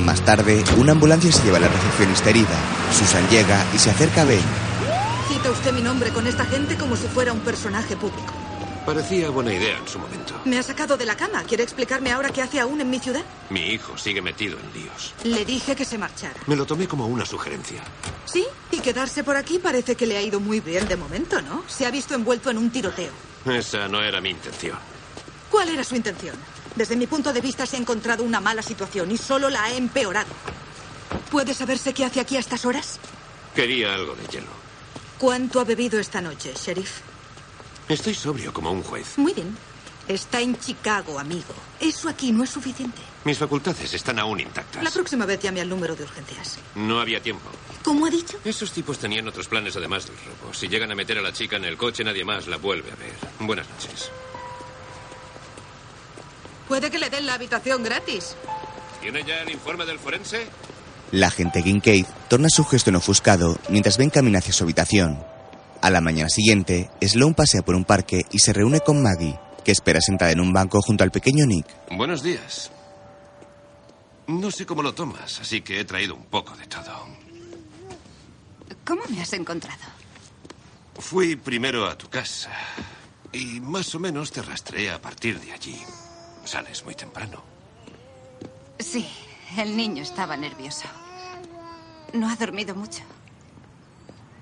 Más tarde, una ambulancia se lleva a la recepcionista herida. Susan llega y se acerca a Ben. Usted mi nombre con esta gente como si fuera un personaje público. Parecía buena idea en su momento. Me ha sacado de la cama. ¿Quiere explicarme ahora qué hace aún en mi ciudad? Mi hijo sigue metido en líos. Le dije que se marchara. Me lo tomé como una sugerencia. Sí, y quedarse por aquí parece que le ha ido muy bien de momento, ¿no? Se ha visto envuelto en un tiroteo. Esa no era mi intención. ¿Cuál era su intención? Desde mi punto de vista se ha encontrado una mala situación y solo la ha empeorado. ¿Puede saberse qué hace aquí a estas horas? Quería algo de hielo. ¿Cuánto ha bebido esta noche, sheriff? Estoy sobrio como un juez. Muy bien. Está en Chicago, amigo. Eso aquí no es suficiente. Mis facultades están aún intactas. La próxima vez llame al número de urgencias. No había tiempo. ¿Cómo ha dicho? Esos tipos tenían otros planes además del robo. Si llegan a meter a la chica en el coche, nadie más la vuelve a ver. Buenas noches. Puede que le den la habitación gratis. ¿Tiene ya el informe del forense? La agente Kincaid torna su gesto en ofuscado mientras Ben camina hacia su habitación. A la mañana siguiente, Sloan pasea por un parque y se reúne con Maggie, que espera sentada en un banco junto al pequeño Nick. Buenos días. No sé cómo lo tomas, así que he traído un poco de todo. ¿Cómo me has encontrado? Fui primero a tu casa y más o menos te rastreé a partir de allí. Sales muy temprano. Sí, el niño estaba nervioso. No ha dormido mucho.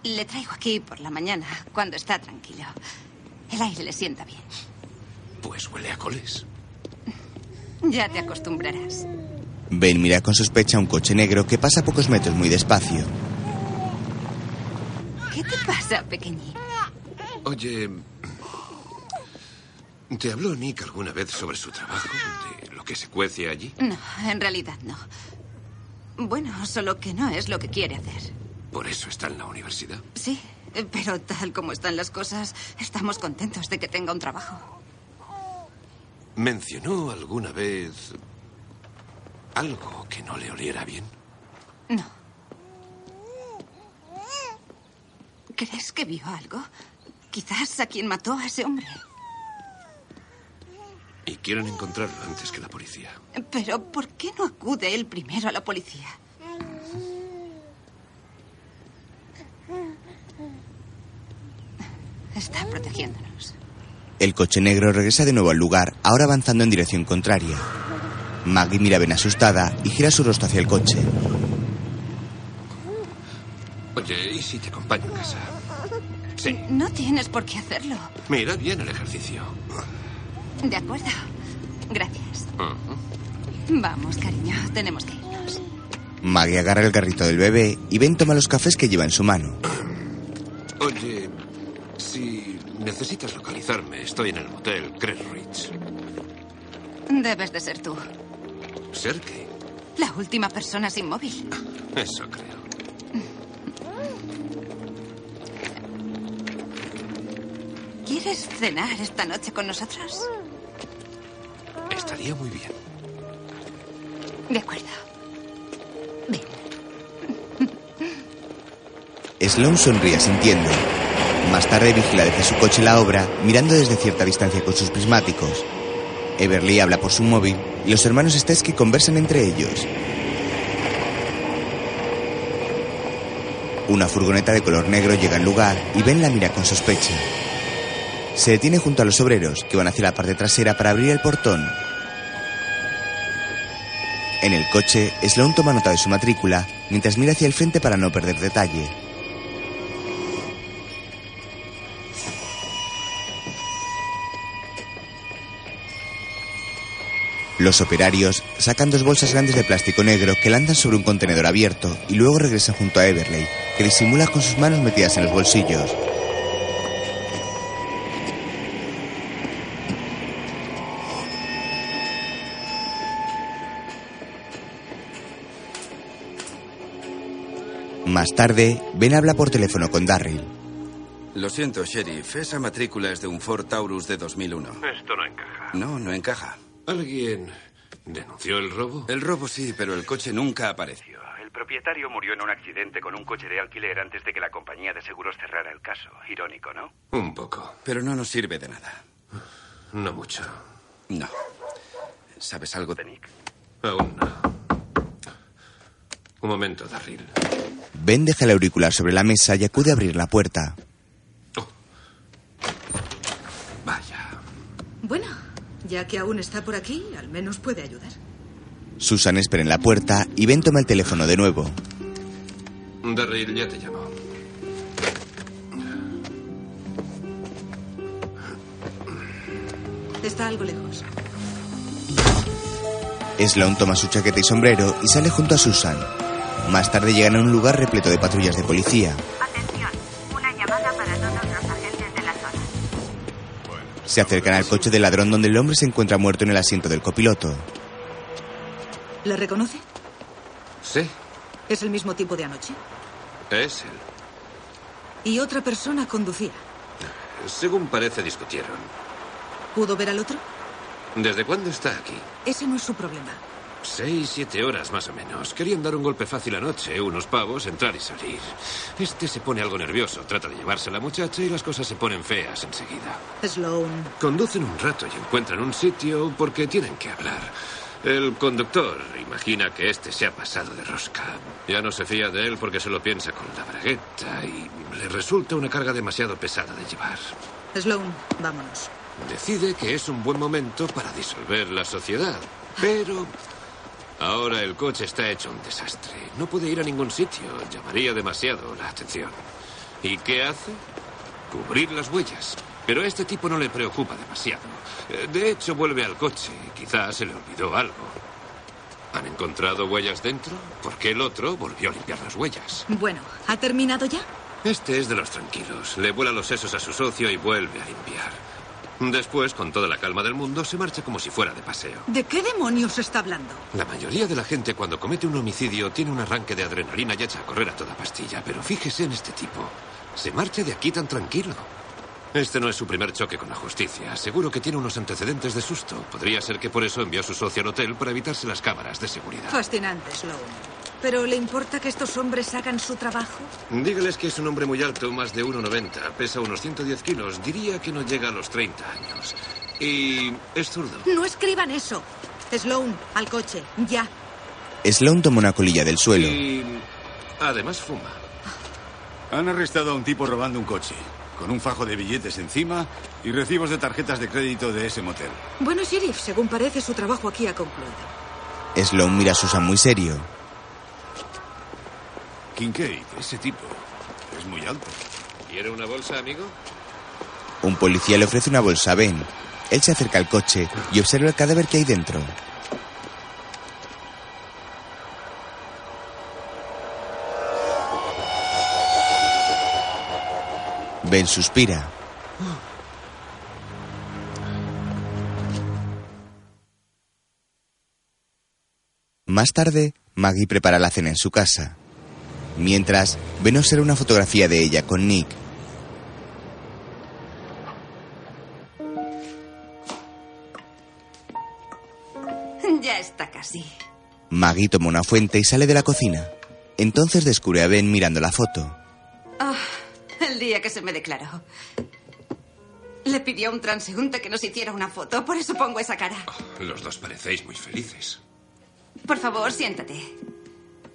Le traigo aquí por la mañana, cuando está tranquilo. El aire le sienta bien. Pues huele a coles. Ya te acostumbrarás. Ben mira con sospecha un coche negro que pasa a pocos metros muy despacio. ¿Qué te pasa, pequeñín? Oye, ¿te habló Nick alguna vez sobre su trabajo? ¿De lo que se cuece allí? No, en realidad no. Bueno, solo que no es lo que quiere hacer. ¿Por eso está en la universidad? Sí, pero tal como están las cosas, estamos contentos de que tenga un trabajo. ¿Mencionó alguna vez algo que no le oliera bien? No. ¿Crees que vio algo? Quizás a quien mató a ese hombre. Y quieren encontrarlo antes que la policía. Pero ¿por qué no acude él primero a la policía? Está protegiéndonos. El coche negro regresa de nuevo al lugar, ahora avanzando en dirección contraria. Maggie mira bien asustada y gira su rostro hacia el coche. Oye, ¿y si te acompaño a casa? Sí. No tienes por qué hacerlo. Me irá bien el ejercicio. De acuerdo. Gracias. Vamos, cariño, tenemos que irnos. Maggie agarra el garrito del bebé y Ben toma los cafés que lleva en su mano. Oye, si necesitas localizarme, estoy en el motel Crest Ridge. Debes de ser tú. ¿Ser qué? La última persona sin móvil. Eso creo. ¿Quieres cenar esta noche con nosotros? Estaría muy bien. De acuerdo. Sloan sonríe asintiendo. Más tarde vigila desde su coche la obra, mirando desde cierta distancia con sus prismáticos. Everly habla por su móvil y los hermanos Stesky conversan entre ellos. Una furgoneta de color negro llega al lugar y Ben la mira con sospecha. Se detiene junto a los obreros, que van hacia la parte trasera para abrir el portón. En el coche, Sloan toma nota de su matrícula mientras mira hacia el frente para no perder detalle. Los operarios sacan dos bolsas grandes de plástico negro que lanzan sobre un contenedor abierto y luego regresan junto a Everley, que disimula con sus manos metidas en los bolsillos. Más tarde, Ben habla por teléfono con Darryl. Lo siento, sheriff. Esa matrícula es de un Ford Taurus de 2001. Esto no encaja. No, no encaja. ¿Alguien denunció el robo? El robo sí, pero el coche nunca apareció. El propietario murió en un accidente con un coche de alquiler antes de que la compañía de seguros cerrara el caso. Irónico, ¿no? Un poco. Pero no nos sirve de nada. No mucho. No. ¿Sabes algo de Nick? Aún no. Un momento, Darryl. Ben deja el auricular sobre la mesa y acude a abrir la puerta. Vaya. Bueno, ya que aún está por aquí, al menos puede ayudar. Susan espera en la puerta y Ben toma el teléfono de nuevo. Darryl, ya te llamo. Está algo lejos. Sloan toma su chaqueta y sombrero y sale junto a Susan. Más tarde llegan a un lugar repleto de patrullas de policía. Atención, una llamada para todos los agentes de la zona. Se acercan al coche del ladrón donde el hombre se encuentra muerto en el asiento del copiloto. ¿Le reconoce? Sí, Es el mismo tipo de anoche. es él. Y otra persona conducía. Según parece, discutieron. ¿Pudo ver al otro? ¿Desde cuándo está aquí? Ese no es su problema. Seis, siete horas más o menos. Querían dar un golpe fácil anoche, unos pavos, entrar y salir. Este se pone algo nervioso, trata de llevarse a la muchacha y las cosas se ponen feas enseguida. Sloan. Conducen un rato y encuentran un sitio porque tienen que hablar. El conductor imagina que este se ha pasado de rosca. Ya no se fía de él porque se lo piensa con la bragueta y le resulta una carga demasiado pesada de llevar. Sloan, vámonos. Decide que es un buen momento para disolver la sociedad, pero ahora el coche está hecho un desastre. No puede ir a ningún sitio, llamaría demasiado la atención. ¿Y qué hace? Cubrir las huellas. Pero a este tipo no le preocupa demasiado. Eh, De hecho, vuelve al coche. Quizás se le olvidó algo. ¿Han encontrado huellas dentro? Porque el otro volvió a limpiar las huellas. Bueno, ¿ha terminado ya? Este es de los tranquilos. Le vuela los sesos a su socio y vuelve a limpiar. Después, con toda la calma del mundo, se marcha como si fuera de paseo. ¿De qué demonios está hablando? La mayoría de la gente cuando comete un homicidio tiene un arranque de adrenalina y echa a correr a toda pastilla. Pero fíjese en este tipo. Se marcha de aquí tan tranquilo. Este no es su primer choque con la justicia. Seguro que tiene unos antecedentes de susto. Podría ser que por eso envió a su socio al hotel para evitarse las cámaras de seguridad. Fascinante, Sloan. ¿Pero le importa que estos hombres hagan su trabajo? Dígales que es un hombre muy alto, más de 1,90. Pesa unos 110 kilos. Diría que no llega a los 30 años. Y es zurdo. No escriban eso. Sloan, al coche, ya. Sloan toma una colilla del suelo. Y además fuma. Han arrestado a un tipo robando un coche, con un fajo de billetes encima y recibos de tarjetas de crédito de ese motel. Bueno, sheriff, según parece, su trabajo aquí ha concluido. Sloan mira a Susan muy serio. Kincaid, ese tipo, es muy alto. ¿Quiere una bolsa, amigo? Un policía le ofrece una bolsa a Ben. Él se acerca al coche y observa el cadáver que hay dentro. Ben suspira. Más tarde, Maggie prepara la cena en su casa. Mientras, Ben observa una fotografía de ella con Nick. Ya está casi. Maggie toma una fuente y sale de la cocina. Entonces descubre a Ben mirando la foto. Ah, el día que se me declaró. Le pidió a un transeúnte que nos hiciera una foto, por eso pongo esa cara. Los dos parecéis muy felices. Por favor, siéntate.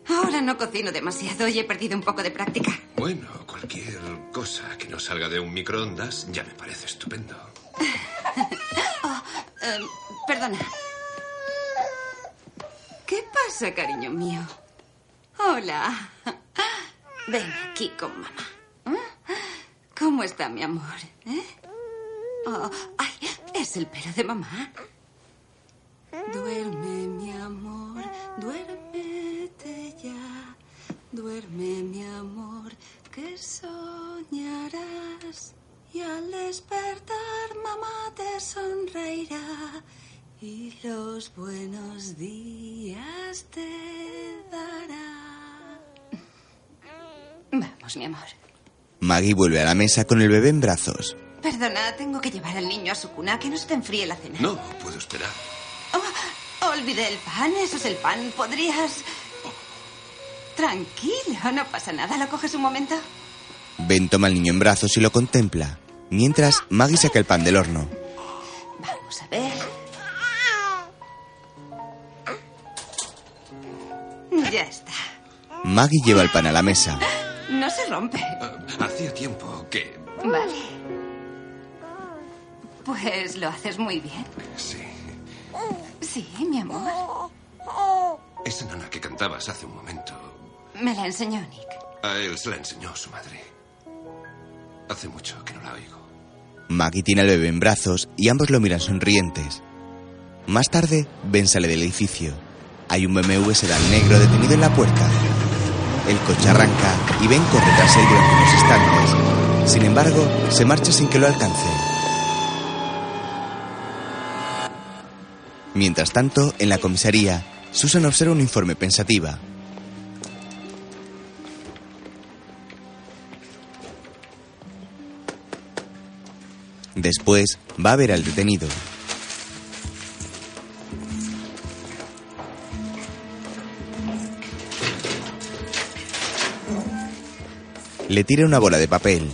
Ahora no cocino demasiado y he perdido un poco de práctica. Bueno, cualquier cosa que no salga de un microondas ya me parece estupendo. Oh, eh, perdona. ¿Qué pasa, cariño mío? Hola. Ven aquí con mamá. ¿Cómo está mi amor? ¿Eh? Oh, ay, es el pelo de mamá. Duerme, mi amor, duérmete ya. Duerme, mi amor, que soñarás. Y al despertar, mamá te sonreirá. Y los buenos días te dará. Vamos, mi amor. Maggie vuelve a la mesa con el bebé en brazos. Perdona, tengo que llevar al niño a su cuna, que no se te enfríe la cena. No, puedo esperar. Oh, olvidé el pan, eso es el pan. ¿Podrías...? Tranquilo, no pasa nada. ¿Lo coges un momento? Ben toma al niño en brazos y lo contempla. Mientras, Maggie saca el pan del horno. Vamos a ver. Ya está. Maggie lleva el pan a la mesa. No se rompe. Hacía tiempo que... Vale. Pues lo haces muy bien. Sí. Sí, mi amor. Esa nana que cantabas hace un momento, Me la enseñó Nick. a él se la enseñó su madre. Hace mucho que no la oigo. Maggie tiene al bebé en brazos y ambos lo miran sonrientes. Más tarde, Ben sale del edificio. Hay un BMW sedán negro detenido en la puerta. El coche arranca y Ben corre tras él durante unos instantes. Sin embargo, se marcha sin que lo alcance. Mientras tanto, en la comisaría, Susan observa un informe pensativa. Después, va a ver al detenido. Le tira una bola de papel.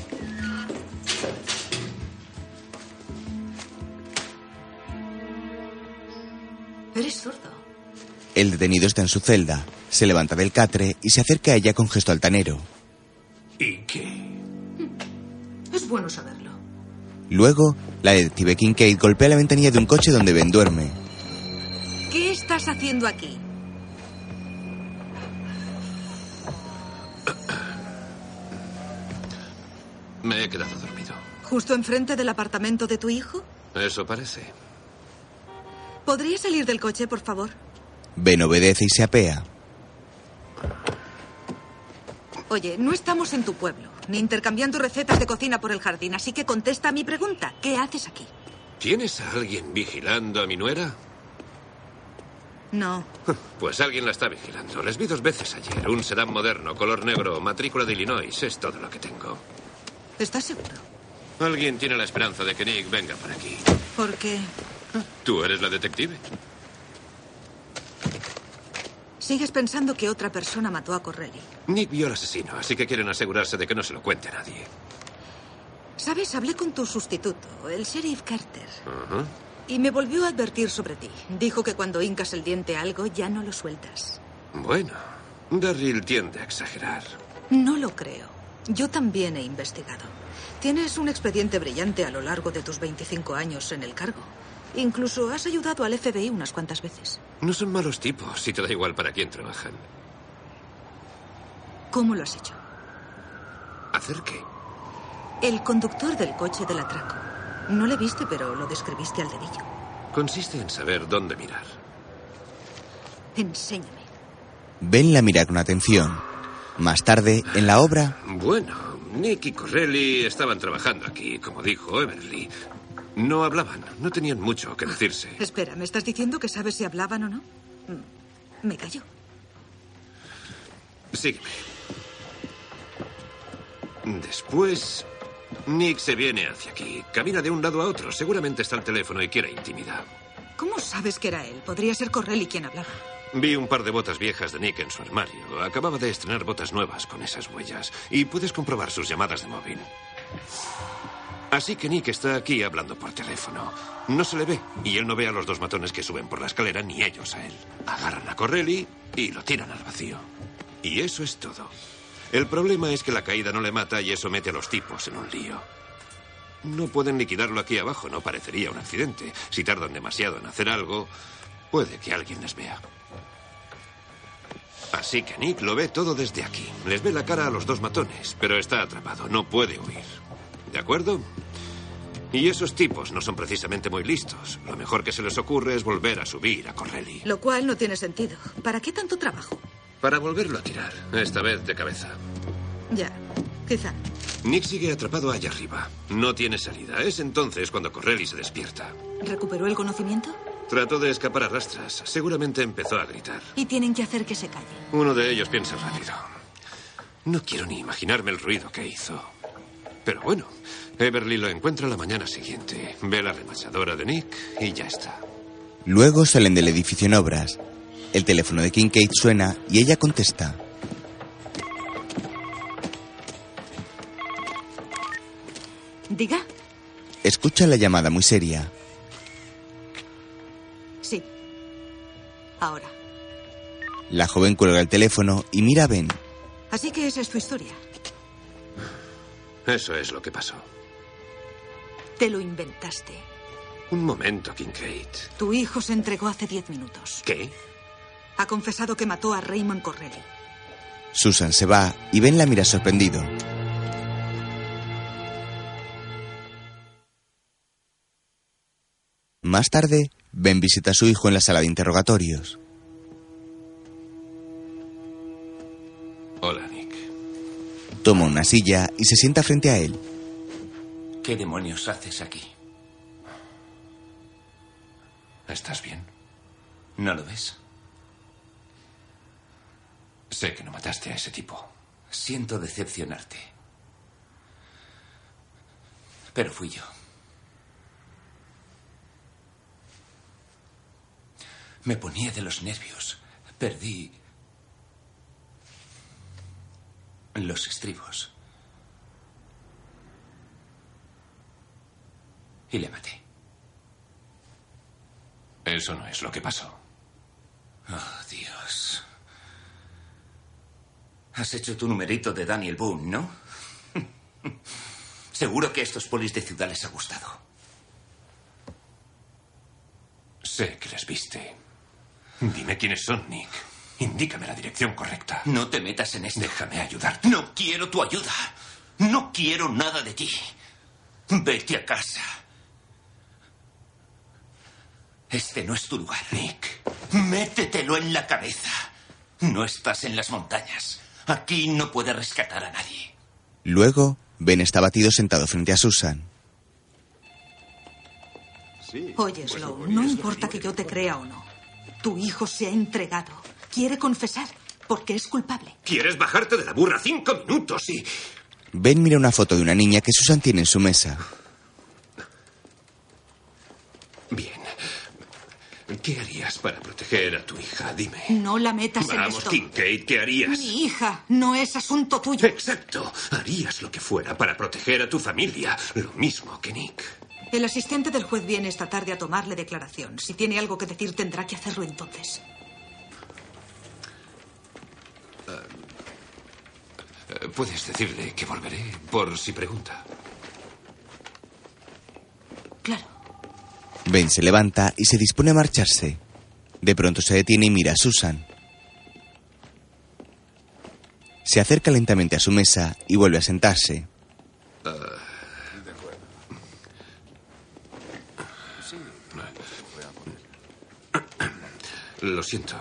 El detenido está en su celda. Se levanta del catre y se acerca a ella con gesto altanero. ¿Y qué? Es bueno saberlo. Luego, la detective Kincaid golpea la ventanilla de un coche donde Ben duerme. ¿Qué estás haciendo aquí? Me he quedado dormido. ¿Justo enfrente del apartamento de tu hijo? Eso parece. ¿Podría salir del coche, por favor? Ben obedece y se apea. Oye, no estamos en tu pueblo, ni intercambiando recetas de cocina por el jardín, así que contesta a mi pregunta. ¿Qué haces aquí? ¿Tienes a alguien vigilando a mi nuera? No. Pues alguien la está vigilando. Les vi dos veces ayer. Un sedán moderno, color negro, matrícula de Illinois. Es todo lo que tengo. ¿Estás seguro? Alguien tiene la esperanza de que Nick venga por aquí. ¿Por qué? ¿Tú eres la detective? Sigues pensando que otra persona mató a Correlli. Nick vio al asesino, así que quieren asegurarse de que no se lo cuente a nadie. Sabes, hablé con tu sustituto, el sheriff Carter, y me volvió a advertir sobre ti. Dijo que cuando hincas el diente a algo ya no lo sueltas. Bueno, Darryl tiende a exagerar. No lo creo. Yo también he investigado. Tienes un expediente brillante a lo largo de tus 25 años en el cargo. Incluso has ayudado al FBI unas cuantas veces. No son malos tipos, si te da igual para quién trabajan. ¿Cómo lo has hecho? ¿Hacer qué? El conductor del coche del atraco. No le viste, pero lo describiste al dedillo. Consiste en saber dónde mirar. Enséñame. Ben la mira con atención. Más tarde, en la obra, Bueno, Nick y Corelli estaban trabajando aquí, como dijo Everly. No hablaban, no tenían mucho que decirse. Espera, ¿me estás diciendo que sabes si hablaban o no? Mm, Me callo. Sígueme. Después, Nick se viene hacia aquí. Camina de un lado a otro. Seguramente está al teléfono y quiere intimidad. ¿Cómo sabes que era él? Podría ser Correlli quien hablaba. Vi un par de botas viejas de Nick en su armario. Acababa de estrenar botas nuevas con esas huellas. Y puedes comprobar sus llamadas de móvil. Así que Nick está aquí hablando por teléfono. No se le ve. Y él no ve a los dos matones que suben por la escalera, ni ellos a él. Agarran a Corelli y lo tiran al vacío. Y eso es todo. El problema es que la caída no le mata y eso mete a los tipos en un lío. No pueden liquidarlo aquí abajo, no parecería un accidente. Si tardan demasiado en hacer algo, puede que alguien les vea. Así que Nick lo ve todo desde aquí. Les ve la cara a los dos matones, pero está atrapado, no puede huir. ¿De acuerdo? Y esos tipos no son precisamente muy listos. Lo mejor que se les ocurre es volver a subir a Corelli. Lo cual no tiene sentido. ¿Para qué tanto trabajo? Para volverlo a tirar, esta vez de cabeza. Ya, quizá. Nick sigue atrapado allá arriba. No tiene salida. Es entonces cuando Corelli se despierta. ¿Recuperó el conocimiento? Trató de escapar a rastras. Seguramente empezó a gritar. Y tienen que hacer que se calle. Uno de ellos piensa rápido. No quiero ni imaginarme el ruido que hizo. Pero bueno, Everly lo encuentra la mañana siguiente. Ve la remachadora de Nick y ya está. luego salen del edificio en obras. El teléfono de Kincaid suena y ella contesta. Diga. Escucha la llamada muy seria. Sí. Ahora. La joven cuelga el teléfono y mira a Ben. Así que esa es tu historia. Eso es lo que pasó. Te lo inventaste. Un momento, Kincaid. Tu hijo se entregó hace diez minutos. ¿Qué? Ha confesado que mató a Raymond Correlli. Susan se va y Ben la mira sorprendido. Más tarde, Ben visita a su hijo en la sala de interrogatorios. Toma una silla y se sienta frente a él. ¿Qué demonios haces aquí? ¿Estás bien? ¿No lo ves? Sé que no mataste a ese tipo. Siento decepcionarte. Pero fui yo. Me ponía de los nervios. Perdí los estribos. Y le maté. Eso no es lo que pasó. Oh, Dios. Has hecho tu numerito de Daniel Boone, ¿no? Seguro que a estos polis de ciudad les ha gustado. Sé que les viste. Dime quiénes son, Nick. Indícame la dirección correcta. No te metas en esto. Déjame ayudarte. No quiero tu ayuda. No quiero nada de ti. Vete a casa. Este no es tu lugar. Nick. Métetelo en la cabeza. No estás en las montañas. Aquí no puedes rescatar a nadie. Luego, Ben está batido sentado frente a Susan. Oye, Slow, no importa que yo te crea o no. Tu hijo se ha entregado. Quiere confesar porque es culpable. ¿Quieres bajarte de la burra cinco minutos y... Ben mira una foto de una niña que Susan tiene en su mesa. Bien. ¿Qué harías para proteger a tu hija? Dime. No la metas en Vamos, esto. Kincaid, ¿qué harías? Mi hija no es asunto tuyo. Exacto. Harías lo que fuera para proteger a tu familia. Lo mismo que Nick. El asistente del juez viene esta tarde a tomarle declaración. Si tiene algo que decir, tendrá que hacerlo entonces. Puedes decirle que volveré por si pregunta. Claro. Ben se levanta y se dispone a marcharse. De pronto se detiene y mira a Susan. Se acerca lentamente a su mesa y vuelve a sentarse. Lo siento.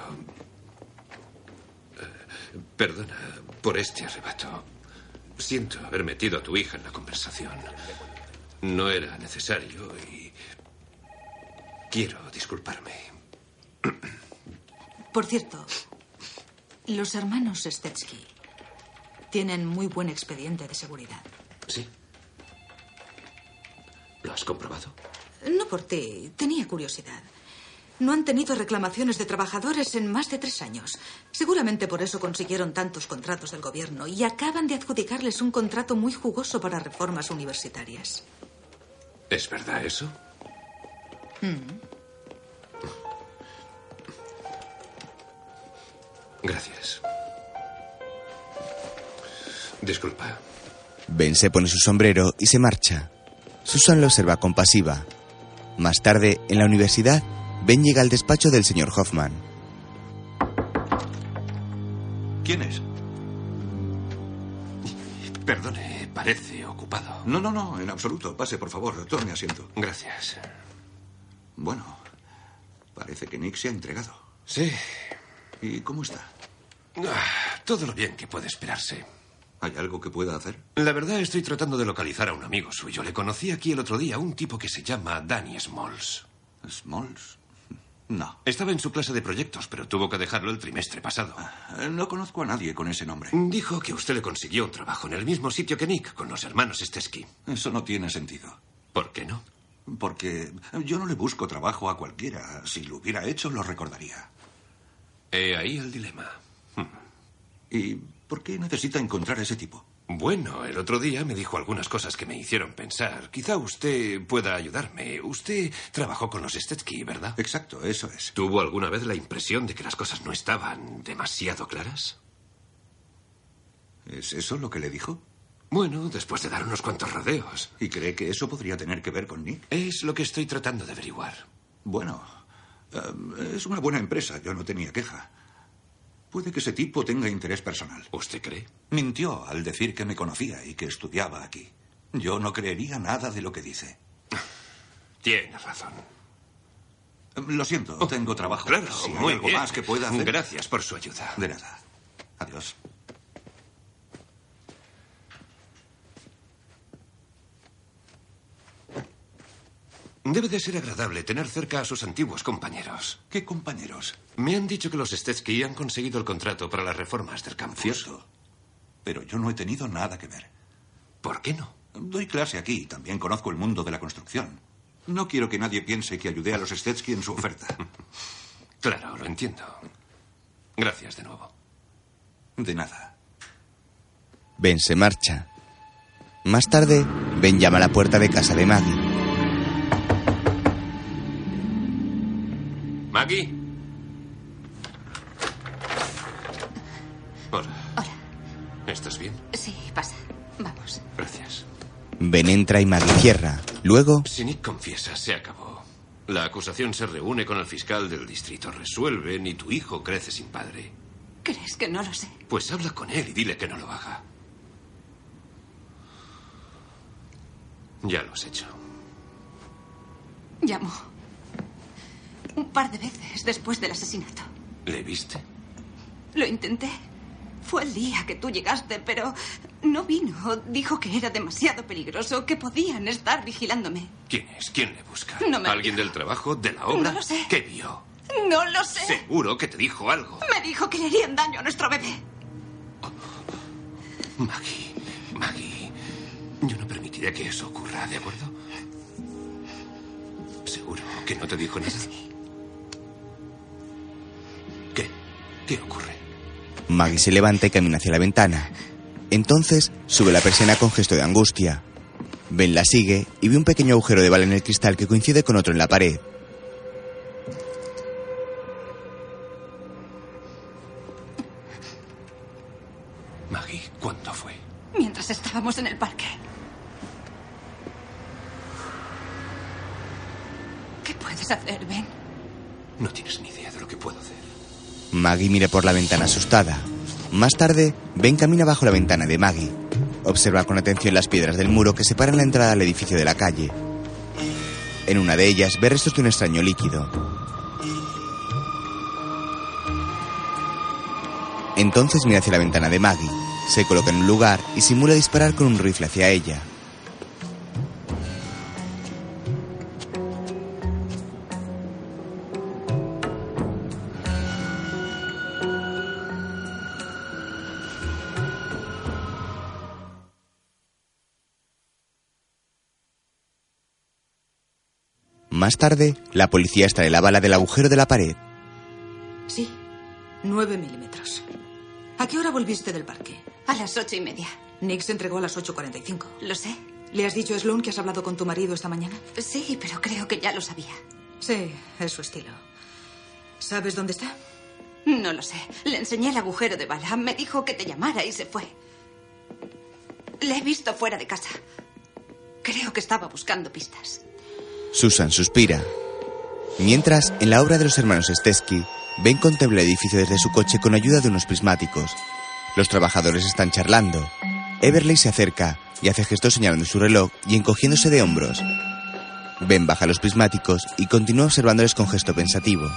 Eh, Perdona por este arrebato. Siento haber metido a tu hija en la conversación. No era necesario y quiero disculparme. Por cierto, los hermanos Stetsky tienen muy buen expediente de seguridad. ¿Sí? ¿Lo has comprobado? No por ti, tenía curiosidad. No han tenido reclamaciones de trabajadores en más de tres años. Seguramente por eso consiguieron tantos contratos del gobierno y acaban de adjudicarles un contrato muy jugoso para reformas universitarias. ¿Es verdad eso? Mm. Gracias. Disculpa. Ben se pone su sombrero y se marcha. Susan lo observa compasiva. Más tarde, en la universidad, Ben llega al despacho del señor Hoffman. ¿Quién es? Perdone, parece ocupado. No, no, no, en absoluto. Pase, por favor. Tome asiento. Gracias. Bueno, parece que Nick se ha entregado. Sí. ¿Y cómo está? Ah, todo lo bien que puede esperarse. ¿Hay algo que pueda hacer? La verdad, estoy tratando de localizar a un amigo suyo. Le conocí aquí el otro día, un tipo que se llama Danny Smalls. ¿Smalls? No. Estaba en su clase de proyectos, pero tuvo que dejarlo el trimestre pasado. Eh, No conozco a nadie con ese nombre. Dijo que usted le consiguió un trabajo en el mismo sitio que Nick, con los hermanos Stesky. Eso no tiene sentido. ¿Por qué no? Porque yo no le busco trabajo a cualquiera. Si lo hubiera hecho, lo recordaría. He ahí el dilema. ¿Y por qué necesita encontrar a ese tipo? Bueno, el otro día me dijo algunas cosas que me hicieron pensar. Quizá usted pueda ayudarme. Usted trabajó con los Stetsky, ¿verdad? Exacto, eso es. ¿Tuvo alguna vez la impresión de que las cosas no estaban demasiado claras? ¿Es eso lo que le dijo? Bueno, después de dar unos cuantos rodeos. ¿Y cree que eso podría tener que ver con Nick? Es lo que estoy tratando de averiguar. Bueno, eh, es una buena empresa. Yo no tenía queja. Puede que ese tipo tenga interés personal. ¿Usted cree? Mintió al decir que me conocía y que estudiaba aquí. Yo no creería nada de lo que dice. Tiene razón. Lo siento, tengo trabajo. Oh, Claro, si hay muy algo bien. más que pueda hacer. Gracias por su ayuda. De nada. Adiós. Debe de ser agradable tener cerca a sus antiguos compañeros. ¿Qué compañeros? Me han dicho que los Stetsky han conseguido el contrato para las reformas del campus. Pero yo no he tenido nada que ver. ¿Por qué no? Doy clase aquí y también conozco el mundo de la construcción. No quiero que nadie piense que ayudé a los Stetsky en su oferta. claro, lo entiendo. Gracias de nuevo. De nada. Ben se marcha. Más tarde, Ben llama a la puerta de casa de Maggie. Maggie. ¿Estás bien? Sí, pasa. Vamos. Gracias. Ben entra y Maggie cierra. Luego, Si Nick confiesa, se acabó. La acusación se reúne con el fiscal del distrito. Resuelven y tu hijo crece sin padre. ¿Crees que no lo sé? Pues habla con él y dile que no lo haga. Ya lo has hecho. Llamó. Un par de veces después del asesinato. ¿Le viste? Lo intenté. Fue el día que tú llegaste, pero no vino. Dijo que era demasiado peligroso, que podían estar vigilándome. ¿Quién es? ¿Quién le busca? No me ¿Alguien del trabajo? ¿De la obra? No lo sé. ¿Qué vio? No lo sé. Seguro que te dijo algo. Me dijo que le harían daño a nuestro bebé. Maggie, Maggie, yo no permitiré que eso ocurra, ¿de acuerdo? ¿Seguro que no te dijo nada? ¿Qué? ¿Qué ocurre? Maggie se levanta y camina hacia la ventana. Entonces, sube la persiana con gesto de angustia. Ben la sigue y ve un pequeño agujero de bala en el cristal que coincide con otro en la pared. Maggie, ¿cuándo fue? Mientras estábamos en el parque. ¿Qué puedes hacer, Ben? No tienes ni idea de lo que puedo hacer. Maggie mira por la ventana asustada. Más tarde, Ben camina bajo la ventana de Maggie. Observa con atención las piedras del muro que separan la entrada al edificio de la calle. En una de ellas ve restos de un extraño líquido. Entonces mira hacia la ventana de Maggie. Se coloca en un lugar y simula disparar con un rifle hacia ella. Más tarde, la policía extrae la bala del agujero de la pared. Sí, nueve milímetros. ¿A qué hora volviste del parque? A las ocho y media. Nick se entregó a las 8.45. Lo sé. ¿Le has dicho a Sloan que has hablado con tu marido esta mañana? Sí, pero creo que ya lo sabía. Sí, es su estilo. ¿Sabes dónde está? No lo sé. Le enseñé el agujero de bala. Me dijo que te llamara y se fue. Le he visto fuera de casa. Creo que estaba buscando pistas. Susan suspira. Mientras, en la obra de los hermanos Stesky, Ben contempla el edificio desde su coche con ayuda de unos prismáticos. Los trabajadores están charlando. Everley se acerca y hace gestos señalando su reloj y encogiéndose de hombros. Ben baja los prismáticos y continúa observándoles con gesto pensativo.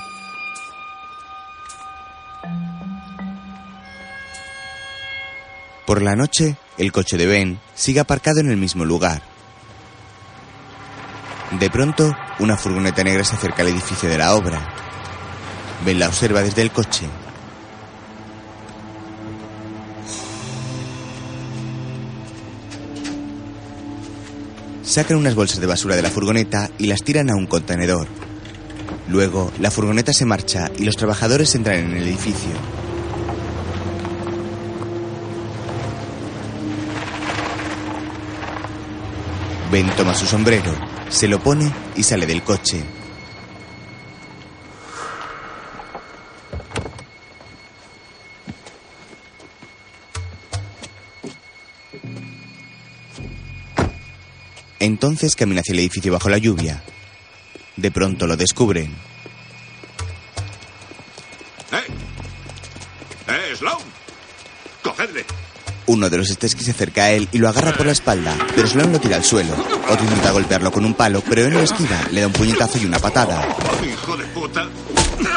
Por la noche, el coche de Ben sigue aparcado en el mismo lugar. De pronto, una furgoneta negra se acerca al edificio de la obra. Ben la observa desde el coche. Sacan unas bolsas de basura de la furgoneta y las tiran a un contenedor. Luego, la furgoneta se marcha y los trabajadores entran en el edificio. Ben toma su sombrero, se lo pone y sale del coche. Entonces camina hacia el edificio bajo la lluvia. De pronto lo descubren. ¡Eh! ¡Eh, Sloan! ¡Cogedle! Uno de los Stesky se acerca a él y lo agarra por la espalda, pero Sloan lo tira al suelo. Otro intenta golpearlo con un palo, pero él lo esquiva, le da un puñetazo y una patada. ¡Hijo de puta!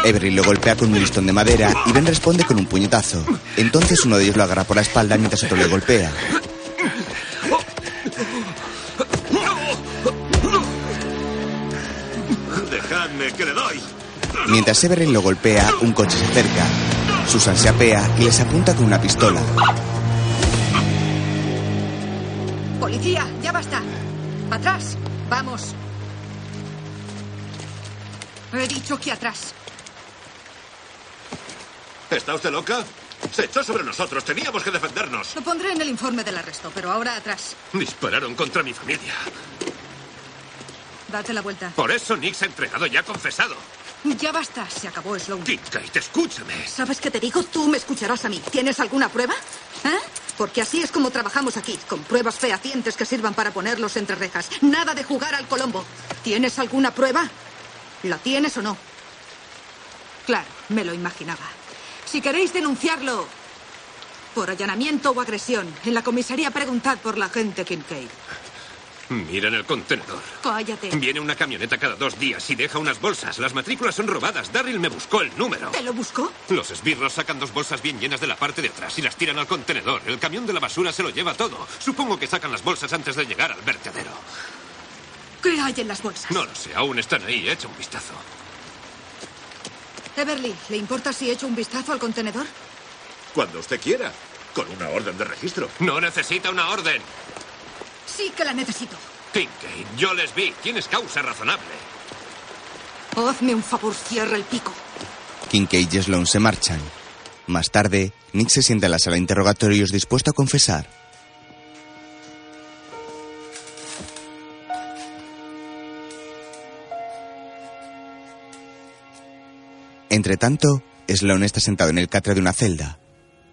Everly lo golpea con un listón de madera y Ben responde con un puñetazo. Entonces uno de ellos lo agarra por la espalda mientras otro le golpea. ¡Dejadme, que le doy! Mientras Everly lo golpea, un coche se acerca. Susan se apea y les apunta con una pistola. Policía, ya basta. Atrás. Vamos. He dicho que atrás. ¿Está usted loca? Se echó sobre nosotros. Teníamos que defendernos. Lo pondré en el informe del arresto, pero ahora atrás. Dispararon contra mi familia. Date la vuelta. Por eso Nick se ha entregado y ha confesado. Ya basta, se acabó Sloan. Kincaid, escúchame. ¿Sabes qué te digo? Tú me escucharás a mí. ¿Tienes alguna prueba? ¿Eh? Porque así es como trabajamos aquí, con pruebas fehacientes que sirvan para ponerlos entre rejas. Nada de jugar al Colombo. ¿Tienes alguna prueba? ¿La tienes o no? Claro, me lo imaginaba. Si queréis denunciarlo por allanamiento o agresión, en la comisaría preguntad por la agente Kincaid. Mira en el contenedor. Cállate. Viene una camioneta cada dos días y deja unas bolsas. Las matrículas son robadas. Darryl me buscó el número. ¿Te lo buscó? Los esbirros sacan dos bolsas bien llenas de la parte de atrás y las tiran al contenedor. El camión de la basura se lo lleva todo. Supongo que sacan las bolsas antes de llegar al vertedero. ¿Qué hay en las bolsas? No lo sé, aún están ahí. Echa un vistazo. Everly, ¿le importa si echo un vistazo al contenedor? Cuando usted quiera. Con una orden de registro. No necesita una orden. Sí que la necesito. Kincaid, yo les vi. Tienes causa razonable. Hazme un favor, cierra el pico. Kincaid y Sloan se marchan. Más tarde, Nick se sienta en la sala de interrogatorios dispuesto a confesar. Entre tanto, Sloan está sentado en el catre de una celda.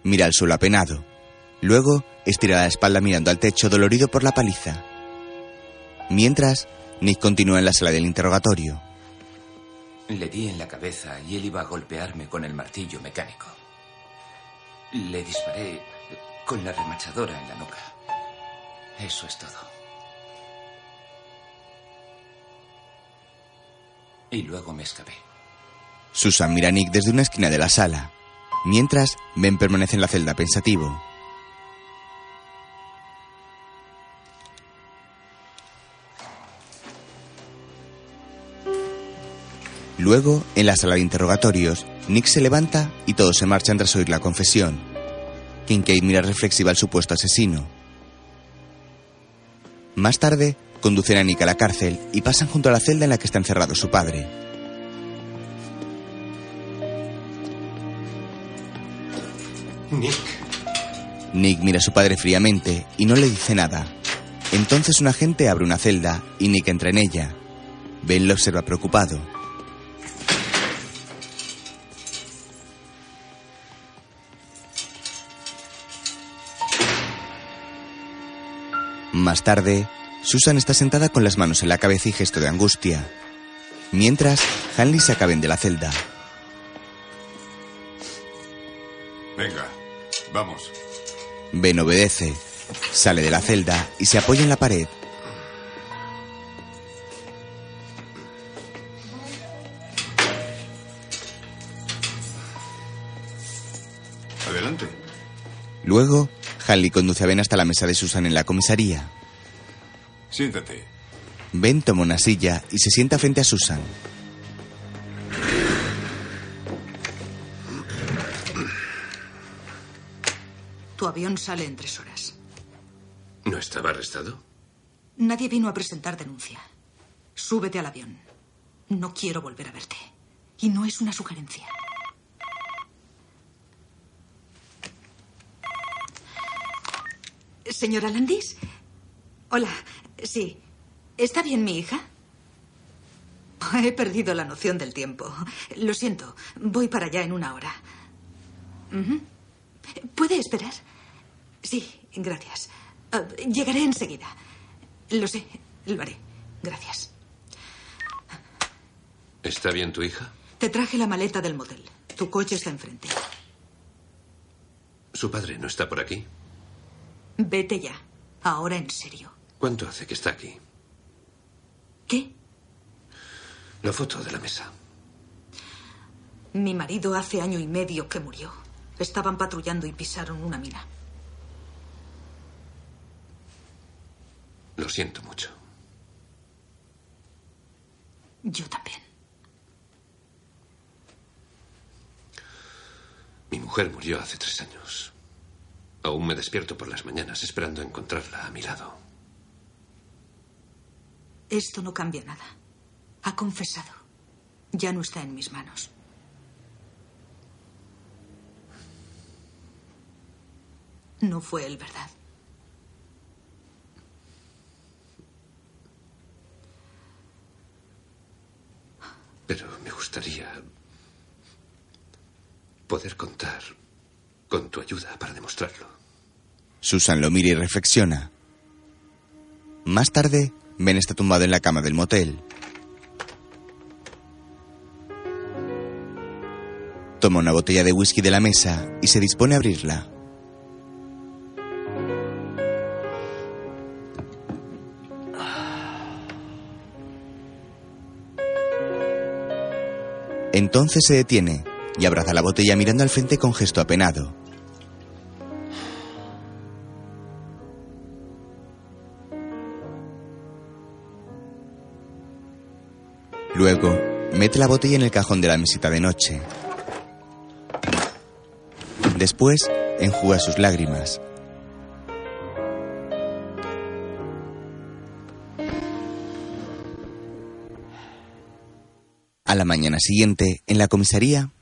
Mira al suelo apenado. Luego, estira la espalda mirando al techo dolorido por la paliza. Mientras, Nick continúa en la sala del interrogatorio. Le di en la cabeza y él iba a golpearme con el martillo mecánico. Le disparé con la remachadora en la nuca. Eso es todo. Y luego me escapé. Susan mira a Nick desde una esquina de la sala. Mientras, Ben permanece en la celda pensativo. Luego, en la sala de interrogatorios, Nick se levanta y todos se marchan tras oír la confesión. Kincaid mira reflexiva al supuesto asesino. Más tarde, conducen a Nick a la cárcel y pasan junto a la celda en la que está encerrado su padre. Nick. Nick mira a su padre fríamente y no le dice nada. Entonces un agente abre una celda y Nick entra en ella. Ben lo observa preocupado. Más tarde, Susan está sentada con las manos en la cabeza y gesto de angustia. Mientras, Hanley saca Ben de la celda. Venga, vamos. Ben obedece. Sale de la celda y se apoya en la pared. Adelante. Luego, Hanley conduce a Ben hasta la mesa de Susan en la comisaría. Siéntate. Ben toma una silla y se sienta frente a Susan. Tu avión sale en tres horas. ¿No estaba arrestado? Nadie vino a presentar denuncia. Súbete al avión. No quiero volver a verte. Y no es una sugerencia. Señora Landis. Hola. Sí. ¿Está bien mi hija? He perdido la noción del tiempo. Lo siento. Voy para allá en una hora. ¿Puede esperar? Sí, gracias. Ah, llegaré enseguida. Lo sé, lo haré. Gracias. ¿Está bien tu hija? Te traje la maleta del motel. Tu coche está enfrente. Su padre no está por aquí. Vete ya. Ahora en serio. ¿Cuánto hace que está aquí? ¿Qué? La foto de la mesa. Mi marido hace año y medio que murió. Estaban patrullando y pisaron una mina. Lo siento mucho. Yo también. Mi mujer murió hace tres años. Aún me despierto por las mañanas esperando encontrarla a mi lado. Esto no cambia nada. Ha confesado. Ya no está en mis manos. No fue él, ¿verdad? Pero me gustaría poder contar con tu ayuda para demostrarlo. Susan lo mira y reflexiona. Más tarde, Ben está tumbado en la cama del motel. Toma una botella de whisky de la mesa y se dispone a abrirla. Entonces se detiene y abraza la botella mirando al frente con gesto apenado. Luego, mete la botella en el cajón de la mesita de noche. Después, enjuga sus lágrimas. A la mañana siguiente, en la comisaría,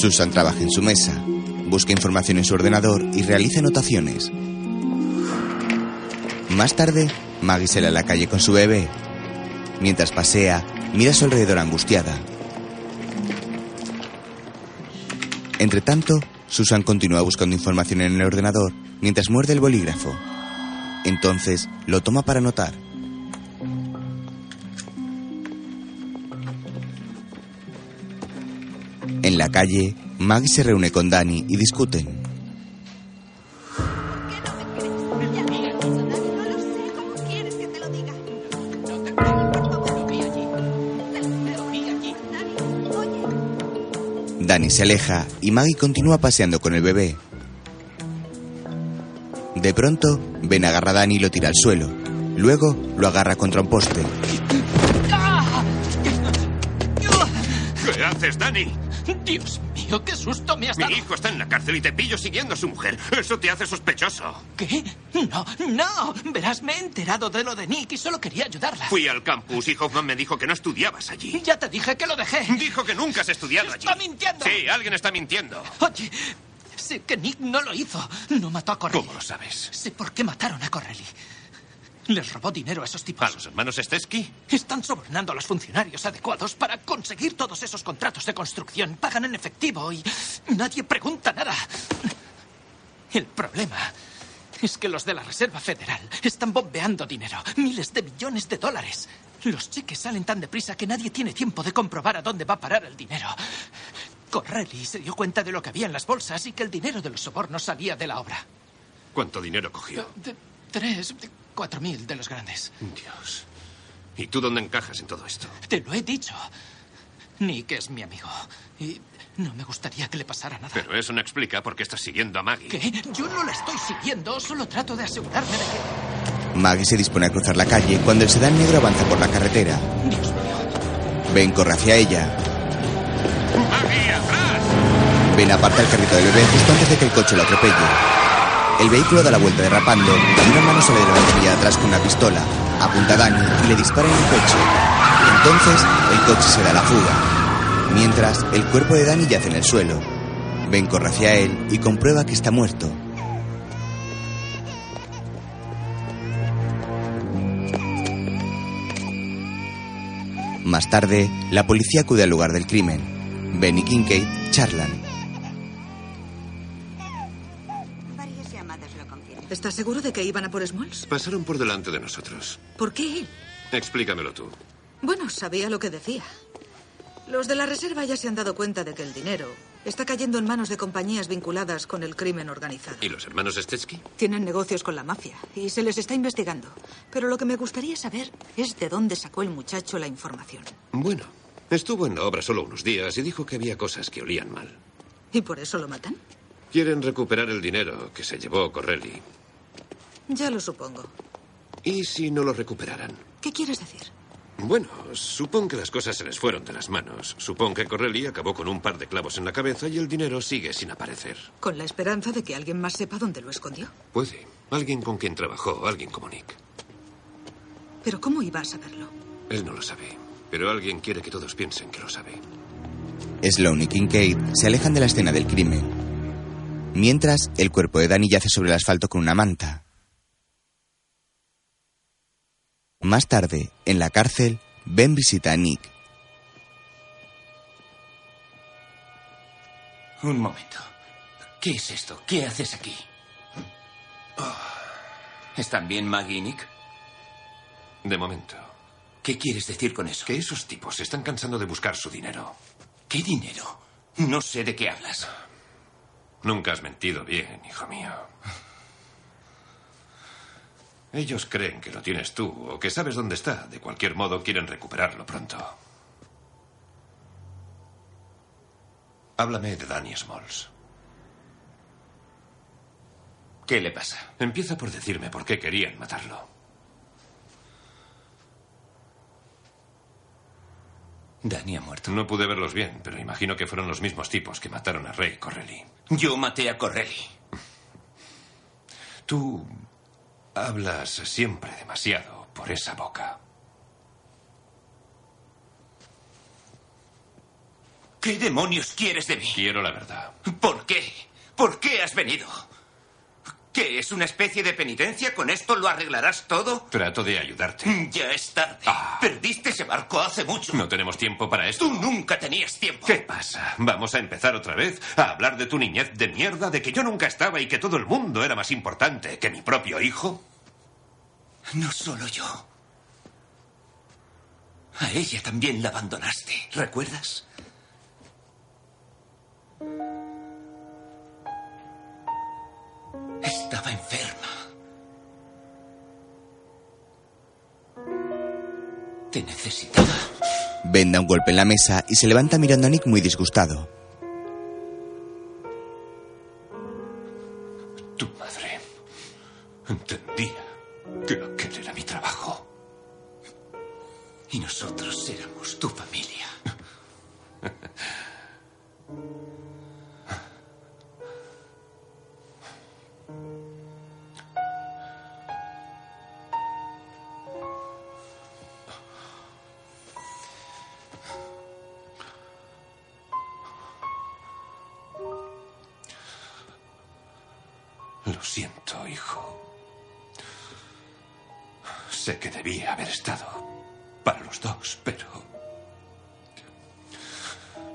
Susan trabaja en su mesa, busca información en su ordenador y realiza anotaciones. Más tarde, Maggie sale a la calle con su bebé. Mientras pasea, mira a su alrededor angustiada. Entre tanto, Susan continúa buscando información en el ordenador mientras muerde el bolígrafo. Entonces, lo toma para anotar. Calle, Maggie se reúne con Danny y discuten. Danny se aleja y Maggie continúa paseando con el bebé. De pronto, Ben agarra a Danny y lo tira al suelo. Luego, lo agarra contra un poste. ¿Qué haces, Dani? Dios mío, qué susto me has Mi dado. hijo está en la cárcel y te pillo siguiendo a su mujer. Eso te hace sospechoso. ¿Qué? No, no. Verás, me he enterado de lo de Nick y solo quería ayudarla. Fui al campus y Hoffman me dijo que no estudiabas allí. Ya te dije que lo dejé. Dijo que nunca has estudiado allí. ¡Está mintiendo! Sí, alguien está mintiendo. Oye, sé que Nick no lo hizo. No mató a Corelli. ¿Cómo lo sabes? Sé por qué mataron a Corelli. Les robó dinero a esos tipos. ¿A los hermanos Stesky? Están sobornando a los funcionarios adecuados para conseguir todos esos contratos de construcción. Pagan en efectivo y nadie pregunta nada. El problema es que los de la Reserva Federal están bombeando dinero. Miles de millones de dólares. Los cheques salen tan deprisa que nadie tiene tiempo de comprobar a dónde va a parar el dinero. Corelli se dio cuenta de lo que había en las bolsas y que el dinero de los sobornos salía de la obra. ¿Cuánto dinero cogió? De- tres, de cuatro mil de los grandes. Dios. ¿Y tú dónde encajas en todo esto? Te lo he dicho. Nick es mi amigo. Y no me gustaría que le pasara nada. Pero eso no explica por qué estás siguiendo a Maggie. ¿Qué? Yo no la estoy siguiendo, solo trato de asegurarme de que... Maggie se dispone a cruzar la calle cuando el sedán negro avanza por la carretera. Dios mío. Ben corre hacia ella. ¡Maggie, atrás! Ben aparta el carrito del bebé justo antes de que el coche lo atropelle. El vehículo da la vuelta derrapando y una mano sale de la de atrás con una pistola, apunta a Danny y le dispara en el pecho. Entonces, el coche se da la fuga. Mientras, el cuerpo de Danny yace en el suelo. Ben corre hacia él y comprueba que está muerto. Más tarde, la policía acude al lugar del crimen. Ben y Kincaid charlan. ¿Estás seguro de que iban a por Smalls? Pasaron por delante de nosotros. ¿Por qué él? Explícamelo tú. Bueno, sabía lo que decía. Los de la reserva ya se han dado cuenta de que el dinero está cayendo en manos de compañías vinculadas con el crimen organizado. ¿Y los hermanos Stetsky? Tienen negocios con la mafia y se les está investigando. Pero lo que me gustaría saber es de dónde sacó el muchacho la información. Bueno, estuvo en la obra solo unos días y dijo que había cosas que olían mal. ¿Y por eso lo matan? Quieren recuperar el dinero que se llevó Corelli. Ya lo supongo. ¿Y si no lo recuperaran? ¿Qué quieres decir? Bueno, supón que las cosas se les fueron de las manos. Supón que Corelli acabó con un par de clavos en la cabeza y el dinero sigue sin aparecer. Con la esperanza de que alguien más sepa dónde lo escondió. Puede. Alguien con quien trabajó, alguien como Nick. Pero ¿cómo iba a saberlo? Él no lo sabe, pero alguien quiere que todos piensen que lo sabe. Sloan y Kincaid se alejan de la escena del crimen. Mientras, el cuerpo de Danny yace sobre el asfalto con una manta. Más tarde, en la cárcel, Ben visita a Nick. Un momento. ¿Qué es esto? ¿Qué haces aquí? ¿Están bien Maggie y Nick? De momento. ¿Qué quieres decir con eso? Que esos tipos se están cansando de buscar su dinero. ¿Qué dinero? No sé de qué hablas. Nunca has mentido bien, hijo mío. Ellos creen que lo tienes tú o que sabes dónde está. De cualquier modo, quieren recuperarlo pronto. Háblame de Danny Smalls. ¿Qué le pasa? Empieza por decirme por qué querían matarlo. Danny ha muerto. No pude verlos bien, pero imagino que fueron los mismos tipos que mataron a Ray Correlli. Yo maté a Correlli. Tú hablas siempre demasiado por esa boca. ¿Qué demonios quieres de mí? Quiero la verdad. ¿Por qué? ¿Por qué has venido? ¿Qué es una especie de penitencia? ¿Con esto lo arreglarás todo? Trato de ayudarte. Ya es tarde. Perdiste ese barco hace mucho. No tenemos tiempo para esto. Tú nunca tenías tiempo. ¿Qué pasa? ¿Vamos a empezar otra vez a hablar de tu niñez de mierda, de que yo nunca estaba y que todo el mundo era más importante que mi propio hijo? No solo yo. A ella también la abandonaste, ¿recuerdas? Estaba enferma. Te necesitaba. Ben da un golpe en la mesa y se levanta mirando a Nick muy disgustado. Tu madre entendía que aquel era mi trabajo. Y nosotros éramos tu familia. Sé que debía haber estado para los dos, pero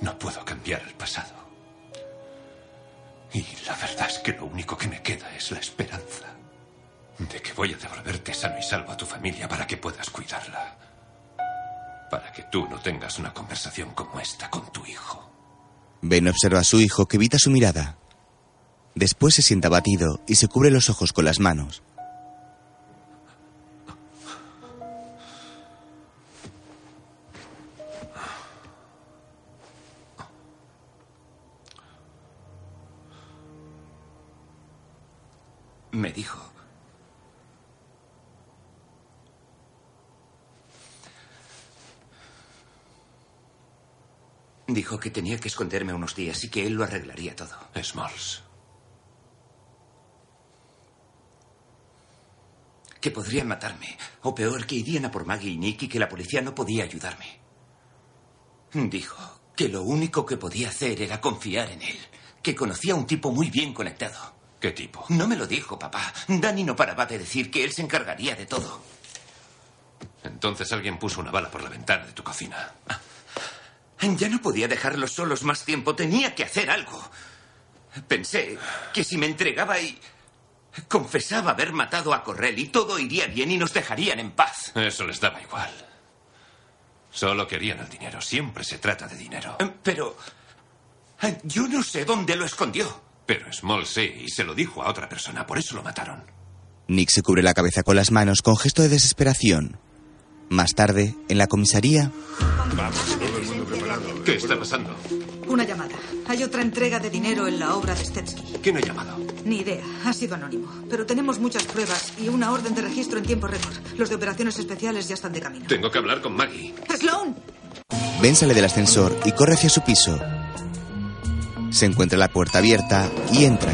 no puedo cambiar el pasado. Y la verdad es que lo único que me queda es la esperanza de que voy a devolverte sano y salvo a tu familia para que puedas cuidarla. Para que tú no tengas una conversación como esta con tu hijo. Ben observa a su hijo que evita su mirada. Después se sienta abatido y se cubre los ojos con las manos. Me dijo. Dijo que tenía que esconderme unos días y que él lo arreglaría todo. Smalls. Que podrían matarme. O peor, que irían a por Maggie y Nick y que la policía no podía ayudarme. Dijo que lo único que podía hacer era confiar en él. Que conocía a un tipo muy bien conectado. ¿Qué tipo? No me lo dijo, papá. Danny no paraba de decir que él se encargaría de todo. Entonces alguien puso una bala por la ventana de tu cocina. Ya no podía dejarlos solos más tiempo. Tenía que hacer algo. Pensé que si me entregaba y confesaba haber matado a Correlli, todo iría bien y nos dejarían en paz. Eso les daba igual. Solo querían el dinero. Siempre se trata de dinero. Pero yo no sé dónde lo escondió. Pero Small sí, y se lo dijo a otra persona. Por eso lo mataron. Nick se cubre la cabeza con las manos con gesto de desesperación. Más tarde, en la comisaría, ¿Qué está pasando? Una llamada. Hay otra entrega de dinero en la obra de Stetsky. ¿Quién ha llamado? Ni idea. Ha sido anónimo. Pero tenemos muchas pruebas y una orden de registro en tiempo récord. Los de operaciones especiales ya están de camino. Tengo que hablar con Maggie. ¡Sloan! Ben sale del ascensor y corre hacia su piso. Se encuentra la puerta abierta y entra.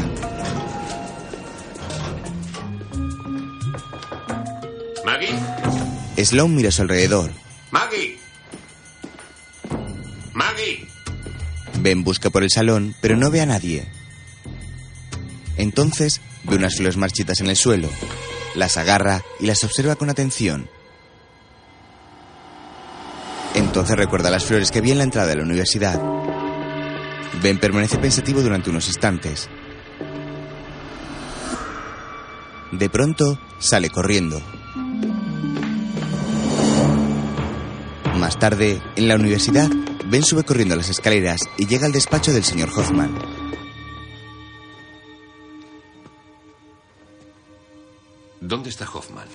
¿Maggie? Sloan mira a su alrededor. ¡Maggie! ¡Maggie! Ben busca por el salón, pero no ve a nadie. Entonces ve unas flores marchitas en el suelo, las agarra y las observa con atención. Entonces recuerda las flores que vi en la entrada de la universidad. Ben permanece pensativo durante unos instantes. De pronto, sale corriendo. Más tarde, en la universidad, Ben sube corriendo las escaleras y llega al despacho del señor Hoffman. ¿Dónde está Hoffman?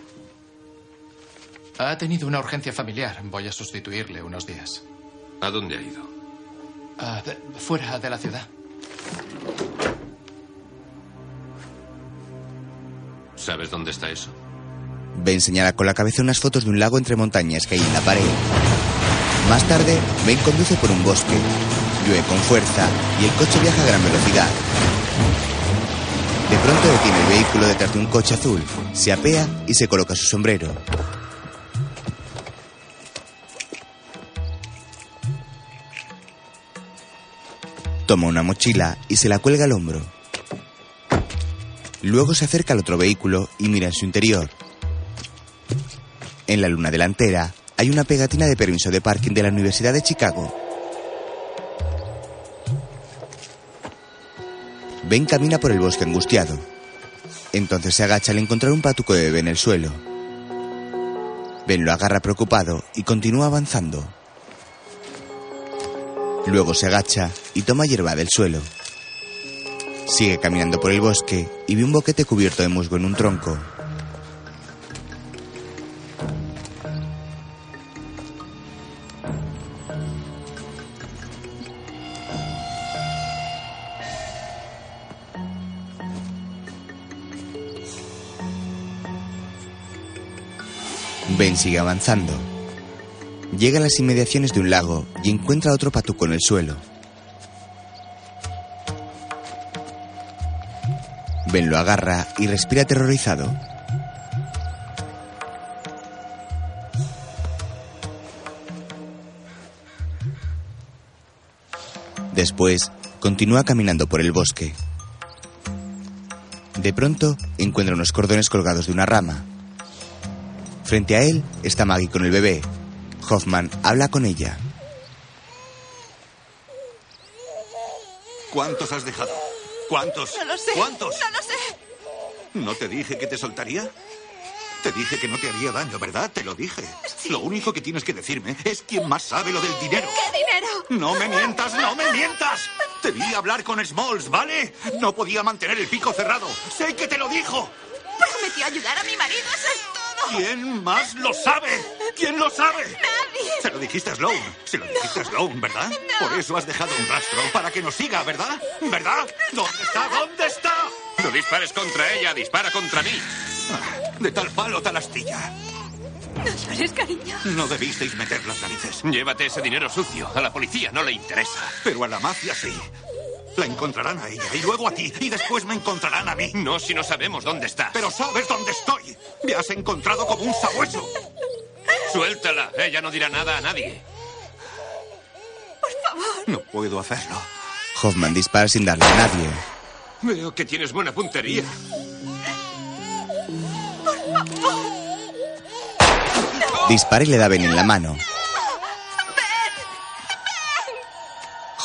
Ha tenido una urgencia familiar. Voy a sustituirle unos días. ¿A dónde ha ido? Ah, de- fuera de la ciudad. ¿Sabes dónde está eso? Ben señala con la cabeza unas fotos de un lago entre montañas que hay en la pared. Más tarde, Ben conduce por un bosque. Llueve con fuerza y el coche viaja a gran velocidad. De pronto detiene el vehículo detrás de un coche azul, se apea y se coloca su sombrero. Toma una mochila y se la cuelga al hombro. Luego se acerca al otro vehículo y mira en su interior. En la luna delantera hay una pegatina de permiso de parking de la Universidad de Chicago. Ben camina por el bosque angustiado. Entonces se agacha al encontrar un patuco de bebé en el suelo. Ben lo agarra preocupado y continúa avanzando. Luego se agacha y toma hierba del suelo. Sigue caminando por el bosque y ve un boquete cubierto de musgo en un tronco. Ben sigue avanzando. Llega a las inmediaciones de un lago y encuentra otro patuco en el suelo. Ben lo agarra y respira aterrorizado. Después, continúa caminando por el bosque. De pronto, encuentra unos cordones colgados de una rama. Frente a él está Maggie con el bebé. Hoffman habla con ella. ¿Cuántos has dejado? ¿Cuántos? No lo sé. ¿Cuántos? No lo sé. ¿No te dije que te soltaría? Te dije que no te haría daño, ¿verdad? Te lo dije. Lo único que tienes que decirme es quién más sabe lo del dinero. ¿Qué dinero? No me mientas, no me mientas. Te vi hablar con Smalls, ¿vale? No podía mantener el pico cerrado. Sé que te lo dijo. Prometió ayudar a mi marido, eso es todo. ¿Quién más lo sabe? ¿Quién lo sabe? Nadie. Se lo dijiste a Sloan. Se lo dijiste a Sloan, ¿verdad? Por eso has dejado un rastro, para que nos siga, ¿verdad? ¿Verdad? ¿Dónde está? ¿Dónde está? No dispares contra ella, dispara contra mí. De tal palo, tal astilla. No llores, cariño. No debisteis meter las narices. Llévate ese dinero sucio. A la policía no le interesa. Pero a la mafia sí. La encontrarán a ella y luego a ti y después me encontrarán a mí. No si no sabemos dónde estás. Pero sabes dónde estoy. Me has encontrado como un sabueso. Suéltala. Ella no dirá nada a nadie. No puedo hacerlo. Hoffman dispara sin darle a nadie. Veo que tienes buena puntería. Dispara y le da Ben en la mano.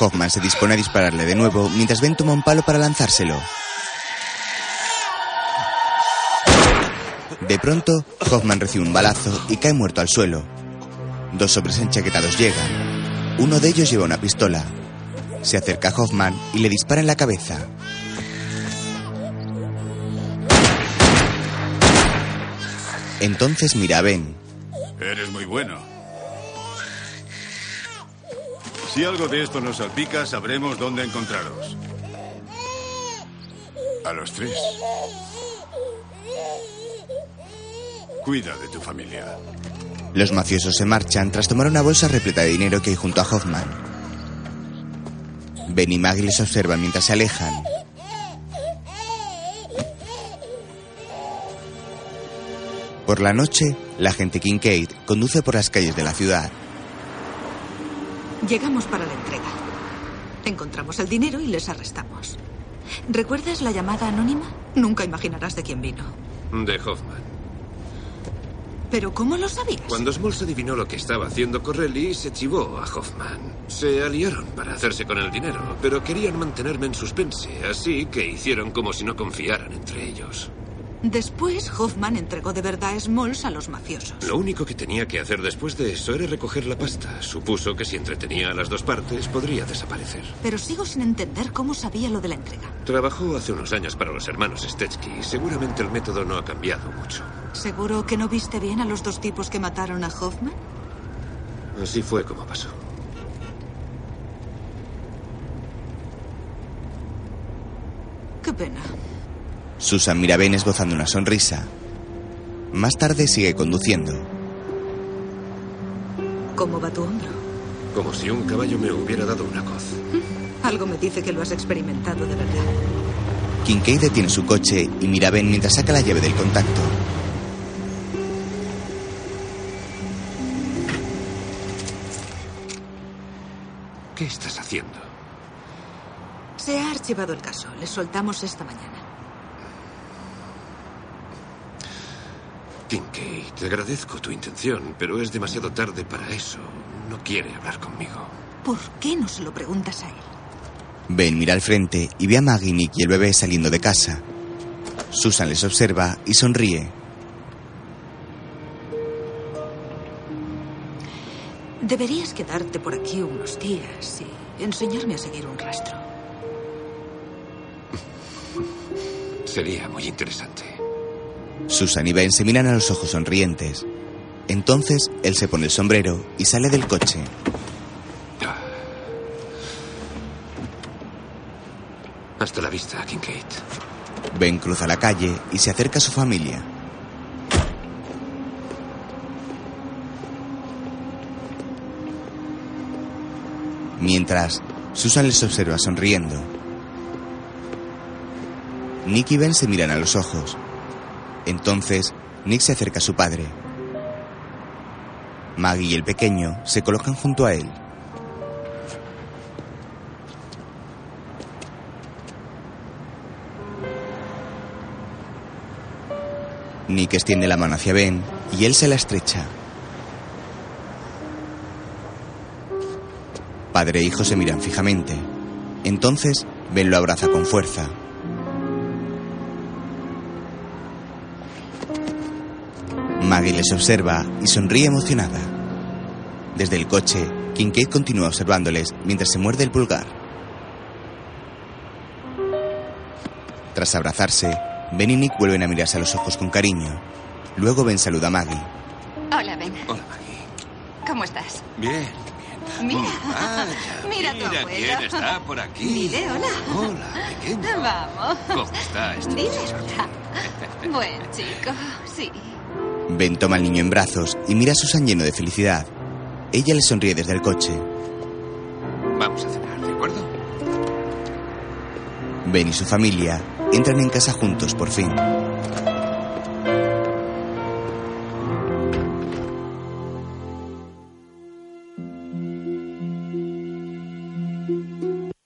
Hoffman se dispone a dispararle de nuevo mientras Ben toma un palo para lanzárselo. De pronto, Hoffman recibe un balazo y cae muerto al suelo. Dos hombres enchaquetados llegan. Uno de ellos lleva una pistola. Se acerca a Hoffman y le dispara en la cabeza. Entonces mira a Ben. Eres muy bueno. Si algo de esto nos salpica, sabremos dónde encontraros. A los tres. Cuida de tu familia. Los mafiosos se marchan tras tomar una bolsa repleta de dinero que hay junto a Hoffman. Ben y Maggie les observan mientras se alejan. Por la noche, la agente Kincaid conduce por las calles de la ciudad. Llegamos para la entrega. Encontramos el dinero y les arrestamos. ¿Recuerdas la llamada anónima? Nunca imaginarás de quién vino. De Hoffman. ¿Pero cómo lo sabías? Cuando Smalls adivinó lo que estaba haciendo Corelli, se chivó a Hoffman. Se aliaron para hacerse con el dinero, pero querían mantenerme en suspense, así que hicieron como si no confiaran entre ellos. Después, Hoffman entregó de verdad a Smalls a los mafiosos. Lo único que tenía que hacer después de eso era recoger la pasta. Supuso que si entretenía a las dos partes, podría desaparecer. Pero sigo sin entender cómo sabía lo de la entrega. Trabajó hace unos años para los hermanos Stetsky. Seguramente el método no ha cambiado mucho. ¿Seguro que no viste bien a los dos tipos que mataron a Hoffman? Así fue como pasó. Qué pena. Susan mira a Ben esbozando una sonrisa. Más tarde sigue conduciendo. ¿Cómo va tu hombro? Como si un caballo me hubiera dado una coz. Algo me dice que lo has experimentado de verdad. Kincaid detiene su coche y mira a Ben mientras saca la llave del contacto. ¿Qué estás haciendo? Se ha archivado el caso. Le soltamos esta mañana. Kincaid, te agradezco tu intención, pero es demasiado tarde para eso. No quiere hablar conmigo. ¿Por qué no se lo preguntas a él? Ben mira al frente y ve a Maggie, Nick y el bebé saliendo de casa. Susan les observa y sonríe. Deberías quedarte por aquí unos días y enseñarme a seguir un rastro. Sería muy interesante. Susan y Ben se miran a los ojos sonrientes. Entonces, él se pone el sombrero y sale del coche. Hasta la vista, Kincaid. Ben cruza la calle y se acerca a su familia. Mientras, Susan les observa sonriendo. Nick y Ben se miran a los ojos. Entonces, Nick se acerca a su padre. Maggie y el pequeño se colocan junto a él. Nick extiende la mano hacia Ben y él se la estrecha. Padre e hijo se miran fijamente. Entonces, Ben lo abraza con fuerza. Maggie les observa y sonríe emocionada. Desde el coche, Kincaid continúa observándoles mientras se muerde el pulgar. Tras abrazarse, Ben y Nick vuelven a mirarse a los ojos con cariño. Luego Ben saluda a Maggie. Hola, Ben. Hola, Maggie. ¿Cómo estás? Bien. Mira, Vaya, mira a tu mira abuelo. quién está por aquí. Dile hola. Hola, pequeño. Vamos. ¿Cómo está este Dile hola. Buen chico, sí. Ben toma al niño en brazos y mira a Susan lleno de felicidad. Ella le sonríe desde el coche. Vamos a cenar, ¿de acuerdo? Ben y su familia entran en casa juntos por fin.